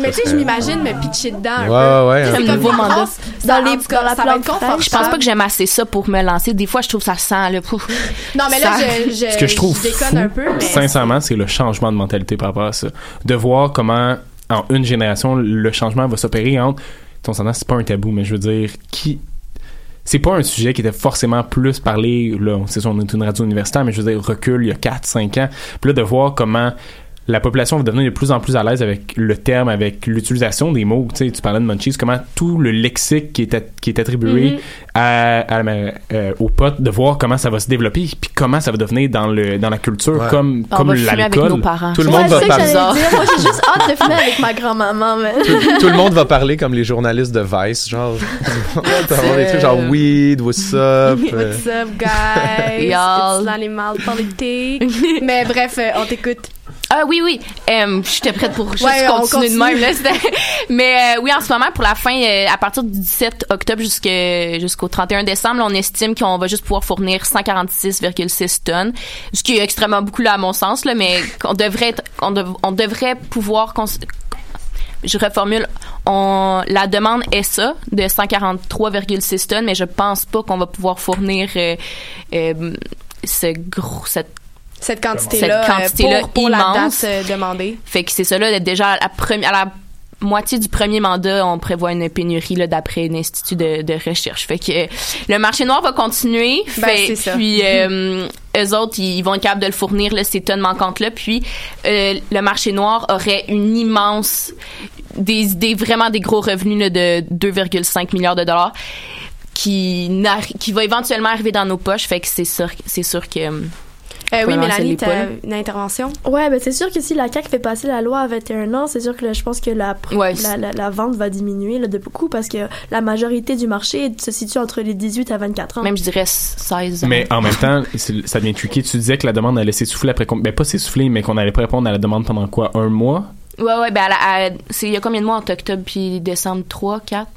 Mais tu sais, je m'imagine me pitcher dedans. un Ouais, peu. ouais, C'est un comme nouveau mandat. Dans les- dans la ça va être plante fraîche. confortable. Je pense pas que j'aime assez ça pour me lancer. Des fois, je trouve ça sent le pouf. Non, mais là, Ça- je, je, Ce que je trouve déconne fou, un peu. Mais sincèrement, c'est le changement de mentalité par rapport à ça. De voir comment, en une génération, le changement va s'opérer entre. On s'entend, c'est pas un tabou, mais je veux dire, qui. C'est pas un sujet qui était forcément plus parlé, là, c'est sûr, on est une radio universitaire, mais je veux dire, recul il y a 4-5 ans. Puis là, de voir comment la population va devenir de plus en plus à l'aise avec le terme, avec l'utilisation des mots. Tu sais, tu parlais de munchies, comment tout le lexique qui est, at- qui est attribué à, à la- euh, aux potes, de voir comment ça va se développer, puis comment ça va devenir dans, le, dans la culture, Ouais. comme, comme l'alcool. nos parents. Tout le Ouais, monde va parler. Moi, j'ai juste hâte de fumer avec ma grand-maman, man. tout, tout le monde va parler comme les journalistes de Vice, genre. (laughs) Des trucs genre weed, what's up. (laughs) euh, What's up, guys? (laughs) Y'all. L'animal politique. mais bref, euh, on t'écoute. Ah oui, oui. Euh, J'étais prête pour juste Ouais, on continuer de même. Là, (laughs) Mais euh, oui, en ce moment, pour la fin, euh, à partir du 17 octobre jusqu'au 31 décembre, là, on estime qu'on va juste pouvoir fournir 146,6 tonnes, ce qui est extrêmement beaucoup là à mon sens, là, mais (laughs) qu'on devrait, être- on, dev- on devrait pouvoir... je reformule, on, la demande est ça, de 143,6 tonnes, mais je pense pas qu'on va pouvoir fournir euh, euh, ce gros, cette Cette quantité-là, euh, quantité-là pour, pour la date euh, demandée. fait que c'est ça là, déjà à la première, à la moitié du premier mandat, on prévoit une pénurie là d'après un institut de, de recherche. Fait que euh, le marché noir va continuer. Ben, fait, ça. Puis euh, eux autres, ils vont être capables de le fournir là, ces tonnes manquantes là. Puis euh, le marché noir aurait une immense, des, des vraiment des gros revenus là, de 2,5 milliards de dollars qui qui va éventuellement arriver dans nos poches. Fait que c'est sûr, c'est sûr que euh, oui, Mélanie, poules. une intervention? Ouais, ben c'est sûr que si la CAQ fait passer la loi à 21 ans, c'est sûr que là, je pense que la, Ouais, la, la, la vente va diminuer là, de beaucoup parce que la majorité du marché se situe entre les 18 à 24 ans. même je dirais 16 ans. Mais en même temps, ça devient tricky. Tu disais que la demande allait s'essouffler après, ben pas s'essouffler, mais qu'on allait pas répondre à la demande pendant quoi, un mois? Ouais, ouais, ben, à la- à- c'est, il y a combien de mois entre octobre puis décembre? 3, 4?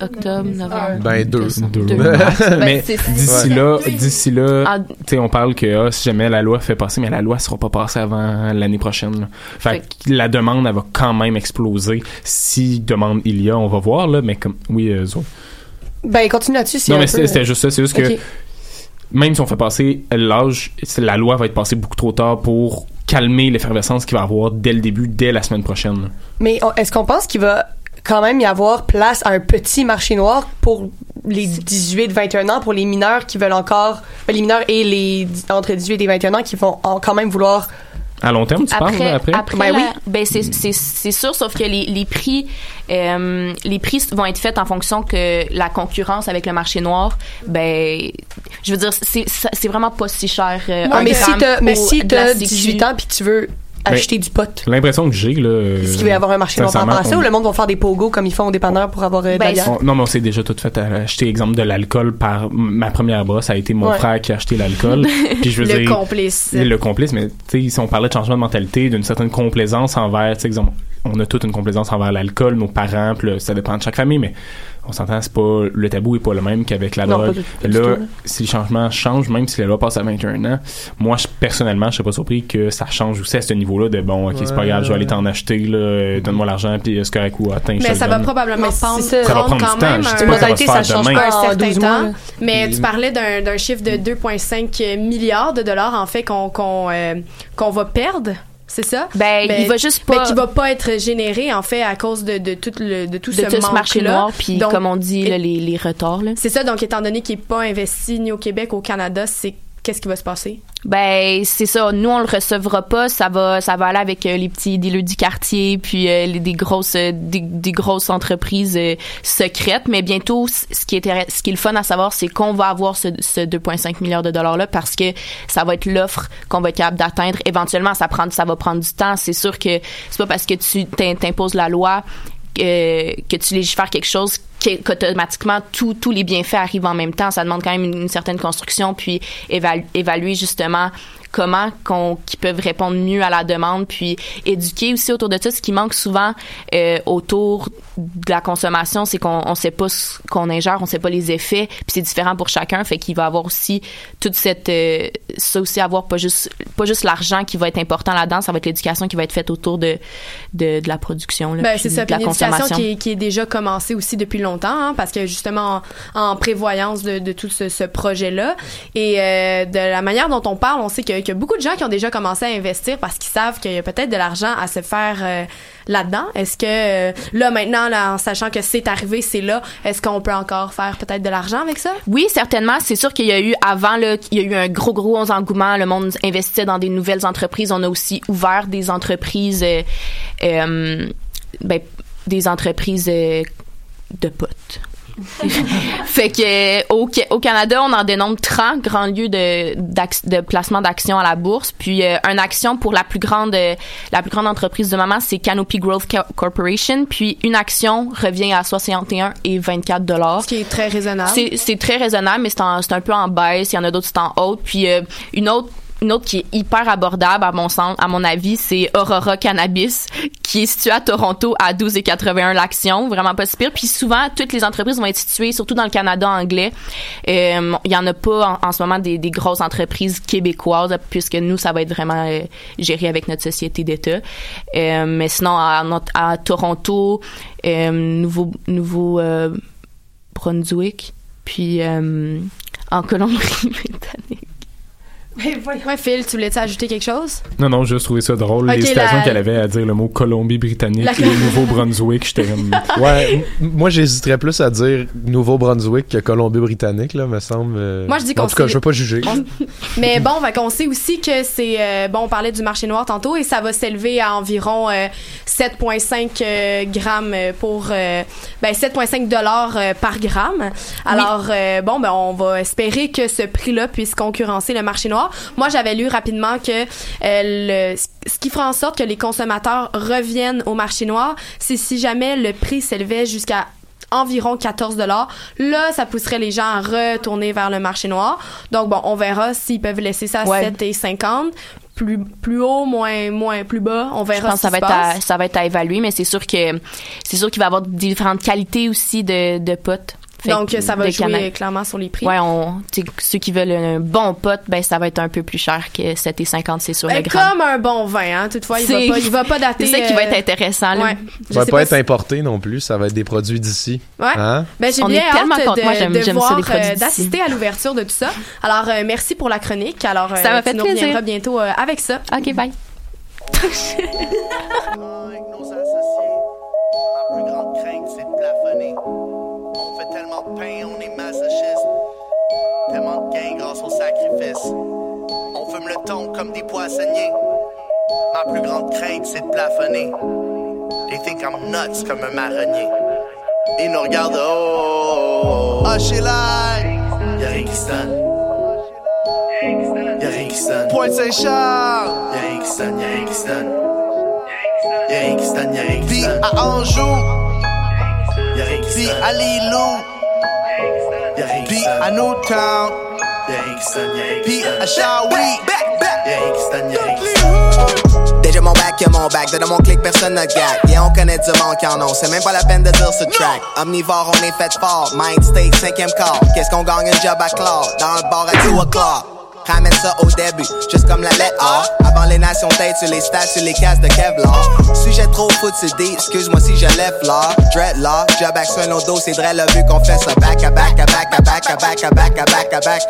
Octobre, novembre. Ben, deux. Deux. Deux. (laughs) mais Ben, c'est- d'ici là, d'ici là, Ah, tu sais, on parle que ah, si jamais la loi fait passer, mais la loi sera pas passée avant l'année prochaine. là. Fait, que la demande, elle va quand même exploser. Si demande il y a, on va voir, là, mais comme, oui, euh, Zo. Ben, continue là-dessus. si Non, mais c'était juste ça. C'est juste que même si on fait passer l'âge, c'est- la loi va être passée beaucoup trop tard pour calmer l'effervescence qu'il va y avoir dès le début, dès la semaine prochaine. Mais est-ce qu'on pense qu'il va quand même y avoir place à un petit marché noir pour les 18-21 ans, pour les mineurs qui veulent encore, ben, les mineurs et les entre 18 et 21 ans qui vont en- quand même vouloir À long terme, tu parles, après, là, après? après Ben la- oui. ben c'est, c'est, c'est sûr, sauf que les, les prix, euh, les prix vont être faits en fonction que la concurrence avec le marché noir, ben, je veux dire, c'est, vraiment pas si cher. euh, un mais si gramme mais si t'as sécu. 18 ans puis que tu veux acheter du pot, L'impression que j'ai, là. est-ce qu'il va y avoir un marché noir à ça ou le monde va faire des pogos comme ils font au dépanneur pour avoir euh, de la Ben, bière? Non, mais on s'est déjà tout fait à acheter, exemple, de l'alcool par ma première brosse. Ça a été mon Ouais. frère qui a acheté l'alcool. (laughs) Puis je veux Le dire. complice. Le complice, mais tu sais, si on parlait de changement de mentalité, d'une certaine complaisance envers, tu sais, exemple, on a toute une complaisance envers l'alcool, nos parents, puis ça dépend de chaque famille, mais on s'entend, c'est pas, le tabou est pas le même qu'avec la Non, pas drogue. du- pas du là, tout. si le changement change, même si la loi passe à 21 ans, moi, je, personnellement, je serais pas surpris que ça change aussi à ce niveau-là de bon, ok, c'est pas Ouais, grave, je vais aller t'en acheter, là, euh, donne-moi l'argent, puis euh, c'est correct ou te Mais ça va donne. probablement Mais prendre, ça. Ça va prendre prendre quand du temps, même je dis pas que ça va se modalité, ça change demain. pas un en certain 12 mois, temps. là. Mais tu parlais d'un d'un chiffre de 2,5 milliards de dollars en fait qu'on qu'on euh, qu'on va perdre. C'est ça? Ben, Ben, il va juste Mais pas. qui va pas être généré en fait à cause de, de tout le de tout de ce tout ce marché noir, puis comme on dit, là, les, les retards. C'est ça, donc étant donné qu'il n'est pas investi ni au Québec, au Canada, c'est qu'est-ce qui va se passer? Ben c'est ça. Nous on le recevra pas. Ça va, ça va aller avec euh, les petits dealers du quartier, puis euh, les, des grosses, euh, des, grosses entreprises euh, secrètes. Mais bientôt, ce qui est ce qui est le fun à savoir, c'est qu'on va avoir ce, ce 2,5 milliards de dollars là parce que ça va être l'offre qu'on va être capable d'atteindre. Éventuellement, ça prend, ça va prendre du temps. C'est sûr que c'est pas parce que tu t'im- t'imposes la loi que tu légifères quelque chose qu'automatiquement tous tous les bienfaits arrivent en même temps. Ça demande quand même une, une certaine construction, puis évalu- évaluer justement comment qu'on qui peuvent répondre mieux à la demande puis éduquer aussi autour de ça. Ce qui manque souvent euh, autour de la consommation c'est qu'on on sait pas ce qu'on ingère on sait pas les effets puis c'est différent pour chacun. Fait qu'il va avoir aussi toute cette euh, ça aussi avoir pas juste pas juste l'argent qui va être important là-dedans ça va être l'éducation qui va être faite autour de de, de la production là, Ben, c'est ça, de la puis éducation consommation. qui est, qui est déjà commencée aussi depuis longtemps, hein, parce que justement en, prévoyance de, tout ce, projet-là et euh, de la manière dont on parle, on sait qu'il y a beaucoup de gens qui ont déjà commencé à investir parce qu'ils savent qu'il y a peut-être de l'argent à se faire euh, là-dedans. Est-ce que euh, là maintenant, en sachant que c'est arrivé, c'est là, est-ce qu'on peut encore faire peut-être de l'argent avec ça? Oui, certainement. C'est sûr qu'il y a eu avant là, il y a eu un gros gros engouement. Le monde investissait dans des nouvelles entreprises. On a aussi ouvert des entreprises, ben, des entreprises de potes. (laughs) fait que au, au Canada, on en dénombre 30 grands lieux de, de placement d'actions à la bourse. Puis euh, une action pour la plus grande euh, la plus grande entreprise du moment, c'est Canopy Growth Co- Corporation. Puis une action revient à 61 et 24 dollars. Ce qui est très raisonnable. C'est, très raisonnable, mais c'est un peu en baisse. Il y en a d'autres c'est en haute. Puis euh, une autre une autre qui est hyper abordable à mon sens, à mon avis, c'est Aurora Cannabis, qui est située à Toronto à 12,81 l'action, vraiment pas si pire. Puis souvent, toutes les entreprises vont être situées, surtout dans le Canada anglais. Euh, Il y en a pas en, ce moment des, grosses entreprises québécoises, puisque nous, ça va être vraiment euh, géré avec notre société d'État. Euh, mais sinon, à, à Toronto, euh, Nouveau, Nouveau euh, Brunswick, puis euh, en Colombie-Britannique. Ouais, Phil, tu voulais-tu ajouter quelque chose? Non, non, juste trouvé ça drôle. Ok, L'hésitation la- qu'elle avait à dire le mot Colombie-Britannique La- et Nouveau-Brunswick, j'étais comme... (laughs) Ouais, moi j'hésiterais plus à dire Nouveau-Brunswick que Colombie-Britannique, là, me semble. euh. Moi, je dis En qu'on tout cas, je veux pas juger. (laughs) Mais bon, qu'on sait aussi que c'est euh, bon, on parlait du marché noir tantôt et ça va s'élever à environ euh, 7.5 euh, grammes pour euh, ben 7.5 dollars euh, par gramme. Alors euh, bon, ben on va espérer que ce prix-là puisse concurrencer le marché noir. Moi, j'avais lu rapidement que euh, le, ce qui fera en sorte que les consommateurs reviennent au marché noir, c'est si jamais le prix s'élevait jusqu'à environ 14 dollars. Là, ça pousserait les gens à retourner vers le marché noir. Donc bon, on verra s'ils peuvent laisser ça à Ouais. 7 et 50. Plus, plus haut, moins, moins, plus bas. On Je verra pense que ça ce va être à, ça va être à évaluer, mais c'est sûr que c'est sûr qu'il va y avoir différentes qualités aussi de, de potes. Fait Donc, que- ça va jouer clairement sur les prix. Ouais, on, tu ceux qui veulent un bon pot, ben ça va être un peu plus cher que 7,50 c'est sur Ben, le comme un bon vin, hein. Toutefois, il va pas, il va pas (laughs) dater. C'est ça qui va euh, être intéressant. Là. ouais. Je Ça va pas, pas être si- importé non plus, ça va être des produits d'ici. Ouais. Hein? Ben, j'ai On bien est tellement hâte de, Moi, j'aime- voir, euh, d'assister à l'ouverture de tout ça. Alors, euh, merci pour la chronique. Alors, euh, Ça m'a tu fait nous plaisir. reviendras bientôt euh, avec ça. OK, bye. (laughs) Ma plus grande crainte, c'est de plafonner. On fait tellement de pain, on est masochiste. Tellement de gains grâce au sacrifice. On fume le ton comme des poissonniers. Ma plus grande crainte, c'est de plafonner. They think I'm nuts comme un marronnier. Ils nous regardent, oh, oh, là. Y'a rien qui se donne. Y'a rien qui se donne. Pointe-Saint-Charles. Y'a rien qui se donne, y'a rien qui se donne. Y'a rien qui se donne, y'a rien qui se donne. à Anjou. Y'a rien qui se donne. à Lilou. Donne. à Newtown. Y'a rien qui donne, donne. à Shawi. Y'a rien qui se donne, y'a rien qui se donne. Déjà mon bac, y'a mon bac. Dedans mon clic, personne ne gag. Yeah, on connaît du monde qui en ont. C'est même pas la peine de dire ce track. Omnivore, on est fait fort. Mind state, cinquième quart. Qu'est-ce qu'on gagne un job à Claude? Dans le bar à 2 o'clock. Ramène ça au début, juste comme la lettre A. Avant les nations têtes sur les stats, sur les cases de Kevlar. Sujet trop dit, excuse-moi si je lève là. Dread là, job action au dos, c'est vrai, là, vu qu'on fait ça back à back à back à back à back à back à back à back.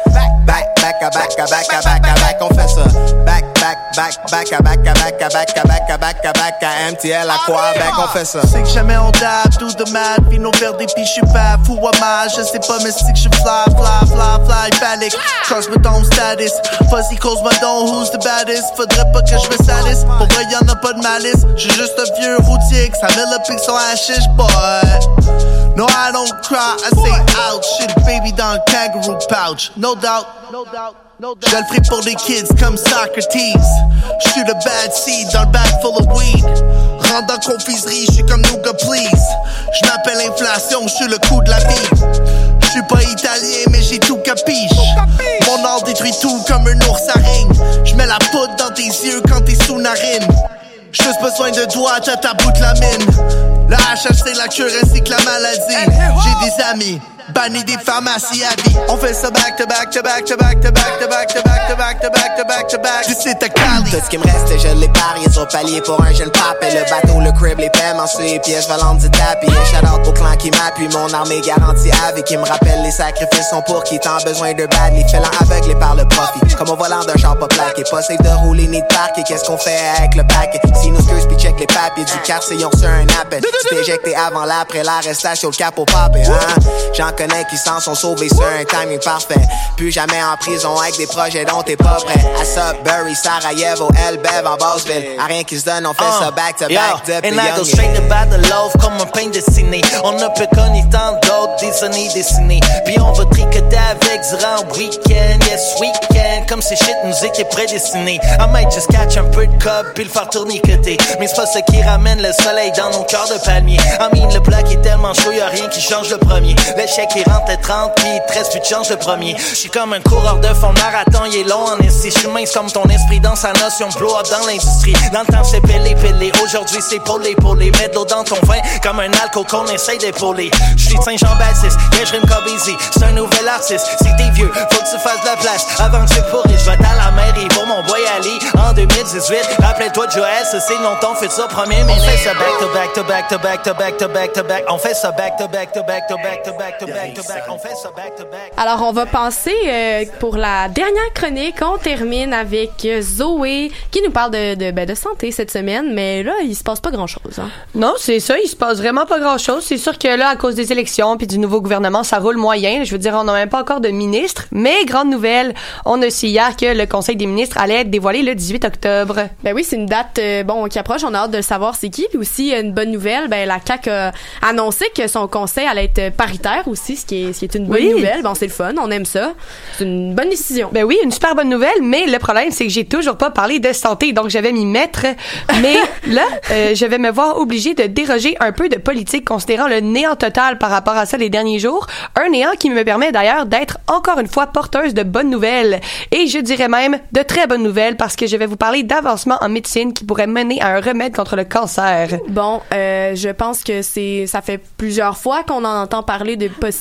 Back, back à back à back à back à back, on fait ça. Back, back, back, back à back à back à back à back à back à back à MTL à quoi back, on fait ça. C'est que jamais on date, tout de mal, vino vert des puis je suis pas fou à mal, je sais pas mais c'est que je fly, fly, fly, fly, panic, transmets ton status, fuzzy cause who's the baddest, faudrait pas que je me salisse, pour vrai y'en a pas de malice, j'suis juste un vieux routier, que ça met le pic sur la chiche, boy. No, I don't cry, I say ouch, shit baby dans le kangaroo pouch, no doubt, no doubt. Je le ferai pour des kids comme Socrates. J'suis le bad seed dans le bag full of weed. rentre dans confiserie, je suis comme Nouga Please. Je m'appelle inflation, je suis le coup de la vie. Je suis pas italien, mais j'ai tout capiche. Mon art détruit tout comme un ours à ring. Je mets la poudre dans tes yeux quand t'es sous narine. J'ai juste besoin de toi, t'as ta bout de la mine. La HH, c'est la cure ainsi que la maladie. J'ai des amis. Banni des pharmacies à vie. On fait ça back to back to back to back to back to back to back to back to back to back to back. D'ici à Cali. Tout ce qui me reste, je l'ai parié sur palier pour un jeune pape. Le bateau, le crib, les paiements sur les pièces volantes du tapis. Un shout out au clan qui m'appuie, mon armée garantie avec qui me rappelle les sacrifices sont pour qui t'en besoin de bad. Les félans aveuglés par le profit. Comme au volant d'un char pas plaqué. Pas safe de rouler ni de parquer. Qu'est-ce qu'on fait avec le paquet? Si nous screws puis check les papiers du quartier, ils ont reçu un appel. Tu avant l'après l'arrestation, le capot papé, hein? Connais qui s'en sont sauvés sur un timing parfait. Plus jamais en prison avec des projets dont t'es pas prêt. À Sudbury, Sarajevo, Elbev en Bassville. À rien qui se donne, on fait ça back to back depuis And I go straight by the love comme un pain dessiné. On ne peut connu tant d'autres, des années dessinées. Puis on va tricoter avec durant le week-end, yes, week-end. Comme si shit nous était prédestiné. I might just catch un peu de cob puis le faire tourner côté. Mais c'est pas ce qui ramène le soleil dans nos cœurs de palmier. I mean, le bloc est tellement chaud, y'a rien qui change le premier. L'échec il rentre le 30 puis il te reste plus de chance le premier. J'suis comme un coureur de fond, marathon, il est long en esti. J'suis mince comme ton esprit dans sa notion, blow up dans l'industrie. Dans le temps c'est pelé, pelé. Aujourd'hui c'est polé, polé. Mets de l'eau dans ton vin comme un alcool qu'on essaye d'épauler. J'suis Saint-Jean-Baptiste, yeah, j'rime comme Easy. C'est un nouvel artiste, si t'es vieux, faut que tu fasses de la place. Avant que tu pourris, j'vais à la mairie pour mon boy Ali en 2018. Rappelle-toi de Joël, c'est de ton futur premier ministre. On fait ça back to back to back to back to back to back to back. On fait ça back to back to back to back to back to back to back. On fait ça back to back. Alors, on va passer euh, pour la dernière chronique. On termine avec euh, Zoé qui nous parle de, de, ben, de santé cette semaine, mais là, il se passe pas grand-chose. Hein. Non, c'est ça, il se passe vraiment pas grand-chose. C'est sûr que là, à cause des élections puis du nouveau gouvernement, ça roule moyen. Je veux dire, on n'a même pas encore de ministre. Mais grande nouvelle, on a su hier que le Conseil des ministres allait être dévoilé le 18 octobre. Ben oui, c'est une date euh, bon qui approche. On a hâte de savoir c'est qui. Puis aussi une bonne nouvelle, ben la CAC a annoncé que son conseil allait être paritaire aussi, ce qui est, ce qui est une bonne Oui. nouvelle. Bon, c'est le fun, on aime ça. C'est une bonne décision. Ben oui, une super bonne nouvelle, mais le problème, c'est que j'ai toujours pas parlé de santé, donc je vais m'y mettre. Mais (laughs) là, euh, je vais me voir obligée de déroger un peu de politique, considérant le néant total par rapport à ça les derniers jours. Un néant qui me permet d'ailleurs d'être encore une fois porteuse de bonnes nouvelles. Et je dirais même de très bonnes nouvelles, parce que je vais vous parler d'avancements en médecine qui pourraient mener à un remède contre le cancer. Bon, euh, je pense que c'est ça fait plusieurs fois qu'on en entend parler de possibilités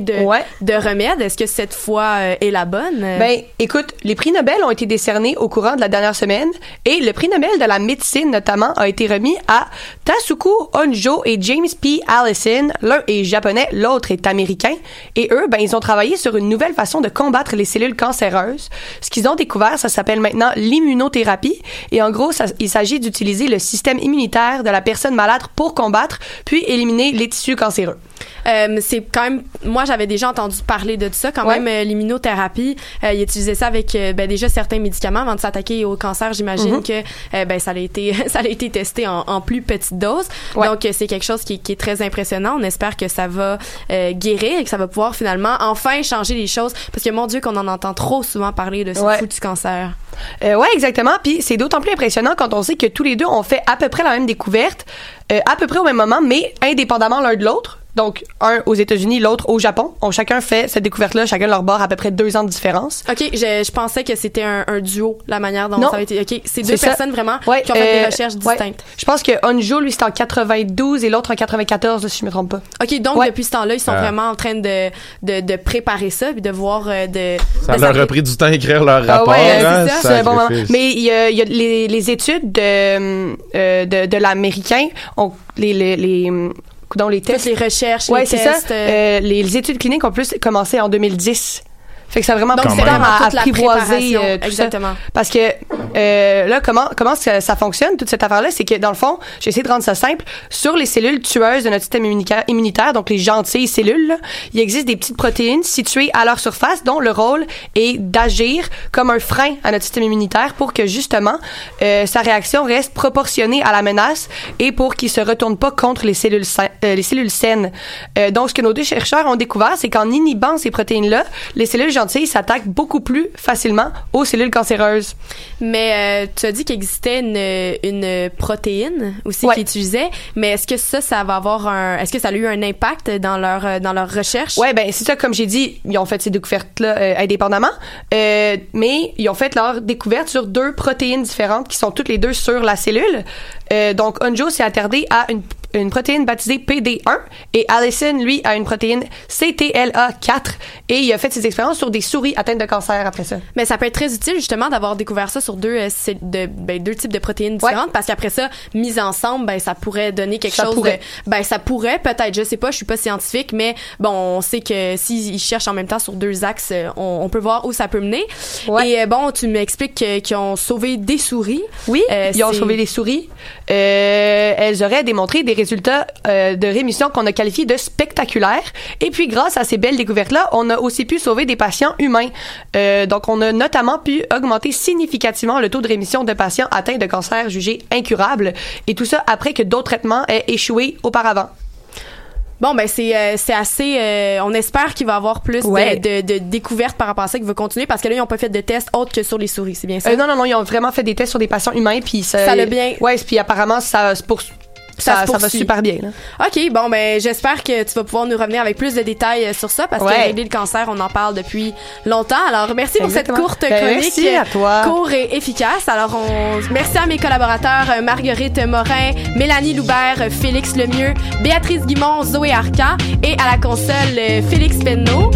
de de remèdes. Est-ce que cette fois euh, est la bonne? Ben, écoute, les prix Nobel ont été décernés au courant de la dernière semaine et le prix Nobel de la médecine notamment a été remis à Tasuku Honjo et James P. Allison. L'un est japonais, l'autre est américain. Et eux, ben, ils ont travaillé sur une nouvelle façon de combattre les cellules cancéreuses. Ce qu'ils ont découvert, ça s'appelle maintenant l'immunothérapie. Et en gros, ça- il s'agit d'utiliser le système immunitaire de la personne malade pour combattre puis éliminer les tissus cancéreux. Euh, c'est quand même moi j'avais déjà entendu parler de ça quand Ouais. même euh, l'immunothérapie euh, ils utilisaient ça avec euh, ben, déjà certains médicaments avant de s'attaquer au cancer j'imagine Mhm. que euh, ben ça a été (laughs) ça a été testé en, en plus petite dose Ouais. donc c'est quelque chose qui, qui est très impressionnant on espère que ça va euh, guérir et que ça va pouvoir finalement enfin changer les choses parce que mon dieu qu'on en entend trop souvent parler de ce Ouais. foutu cancer Euh, ouais, exactement. Puis c'est d'autant plus impressionnant quand on sait que tous les deux ont fait à peu près la même découverte, euh, à peu près au même moment, mais indépendamment l'un de l'autre. Donc, un aux États-Unis, l'autre au Japon. On chacun fait cette découverte-là, chacun leur bord, à peu près deux ans de différence. ok je, je pensais que c'était un, un duo la manière dont Non. ça a été ok c'est deux ça. personnes vraiment Ouais, qui ont fait euh, des recherches ouais. distinctes Je pense que Onjo, lui, c'est en 92 et l'autre en 94, si je me trompe pas. OK, donc Ouais. depuis ce temps-là, ils sont Ah. vraiment en train de, de, de préparer ça puis de voir euh, de Ça de leur a pris du temps à écrire leur Ah rapport. ouais, hein, c'est ça. Un bon. Mais il y a, il y a les, les études de, euh, de, de l'américain, les, les, dans les tests. les recherches, ouais, les tests, ça. euh. Euh, les, les études cliniques ont plus commencé en 2010. Fait que ça a vraiment Donc, pris vraiment à apprivoiser euh, tout Exactement. ça. Parce que euh, là, comment comment ça, ça fonctionne toute cette affaire-là, c'est que dans le fond, j'ai essayé de rendre ça simple. Sur les cellules tueuses de notre système immunitaire, donc les gentilles cellules, là, il existe des petites protéines situées à leur surface, dont le rôle est d'agir comme un frein à notre système immunitaire pour que justement euh, sa réaction reste proportionnée à la menace et pour qu'il se retourne pas contre les cellules euh, les cellules saines. Euh, donc, ce que nos deux chercheurs ont découvert, c'est qu'en inhibant ces protéines-là, les cellules gentille s'attaque beaucoup plus facilement aux cellules cancéreuses. Mais euh, tu as dit qu'il existait une, une protéine aussi Ouais. qui utilisait, mais est-ce que ça, ça va avoir un, est-ce que ça a eu un impact dans leur euh, dans leur recherche? Ouais, ben c'est ça, comme j'ai dit, ils ont fait ces découvertes-là euh, indépendamment, euh, mais ils ont fait leur découverte sur deux protéines différentes qui sont toutes les deux sur la cellule. Euh, donc, Onjo s'est attardé à une, une protéine baptisée PD1 et Allison, lui, a une protéine CTLA4 et il a fait ses expériences sur des souris atteintes de cancer après ça. Mais ça peut être très utile justement d'avoir découvert ça sur deux euh, de, ben, deux types de protéines différentes parce qu'après ça, mis ensemble, ben ça pourrait donner quelque Ça chose pourrait. de ben ça pourrait peut-être, je sais pas, je suis pas scientifique, mais bon, on sait que s'ils cherchent en même temps sur deux axes, euh, on, on peut voir où ça peut mener. Et euh, bon, tu m'expliques que- qu'ils ont sauvé des souris. Oui, Euh, ils ont sauvé des souris. Euh, elles auraient démontré des résultats euh, de rémission qu'on a qualifiés de spectaculaires. Et puis, grâce à ces belles découvertes-là, on a aussi pu sauver des patients humains. Euh, donc, on a notamment pu augmenter significativement le taux de rémission de patients atteints de cancer jugés incurables. Et tout ça après que d'autres traitements aient échoué auparavant. Bon, ben c'est euh, c'est assez. euh, on espère qu'il va y avoir plus de- Ouais. de, de, découvertes par rapport à ça, qu'il va continuer parce que là ils ont pas fait de tests autres que sur les souris, c'est bien ça? Euh, non, non, non, ils ont vraiment fait des tests sur des patients humains, puis ça... Ça l'a bien- Ouais, puis apparemment, ça, se pour- Ça ça, se ça va super bien. Là. OK, bon, ben, j'espère que tu vas pouvoir nous revenir avec plus de détails euh, sur ça parce que régler le cancer, on en parle depuis longtemps. Alors, merci pour Exactement. cette courte Ben, chronique. merci à toi. Court et efficace. Alors, on, merci à mes collaborateurs, euh, Marguerite Morin, Mélanie Loubert, euh, Félix Lemieux, Béatrice Guimont, Zoé Arca et à la console, Félix Penneau.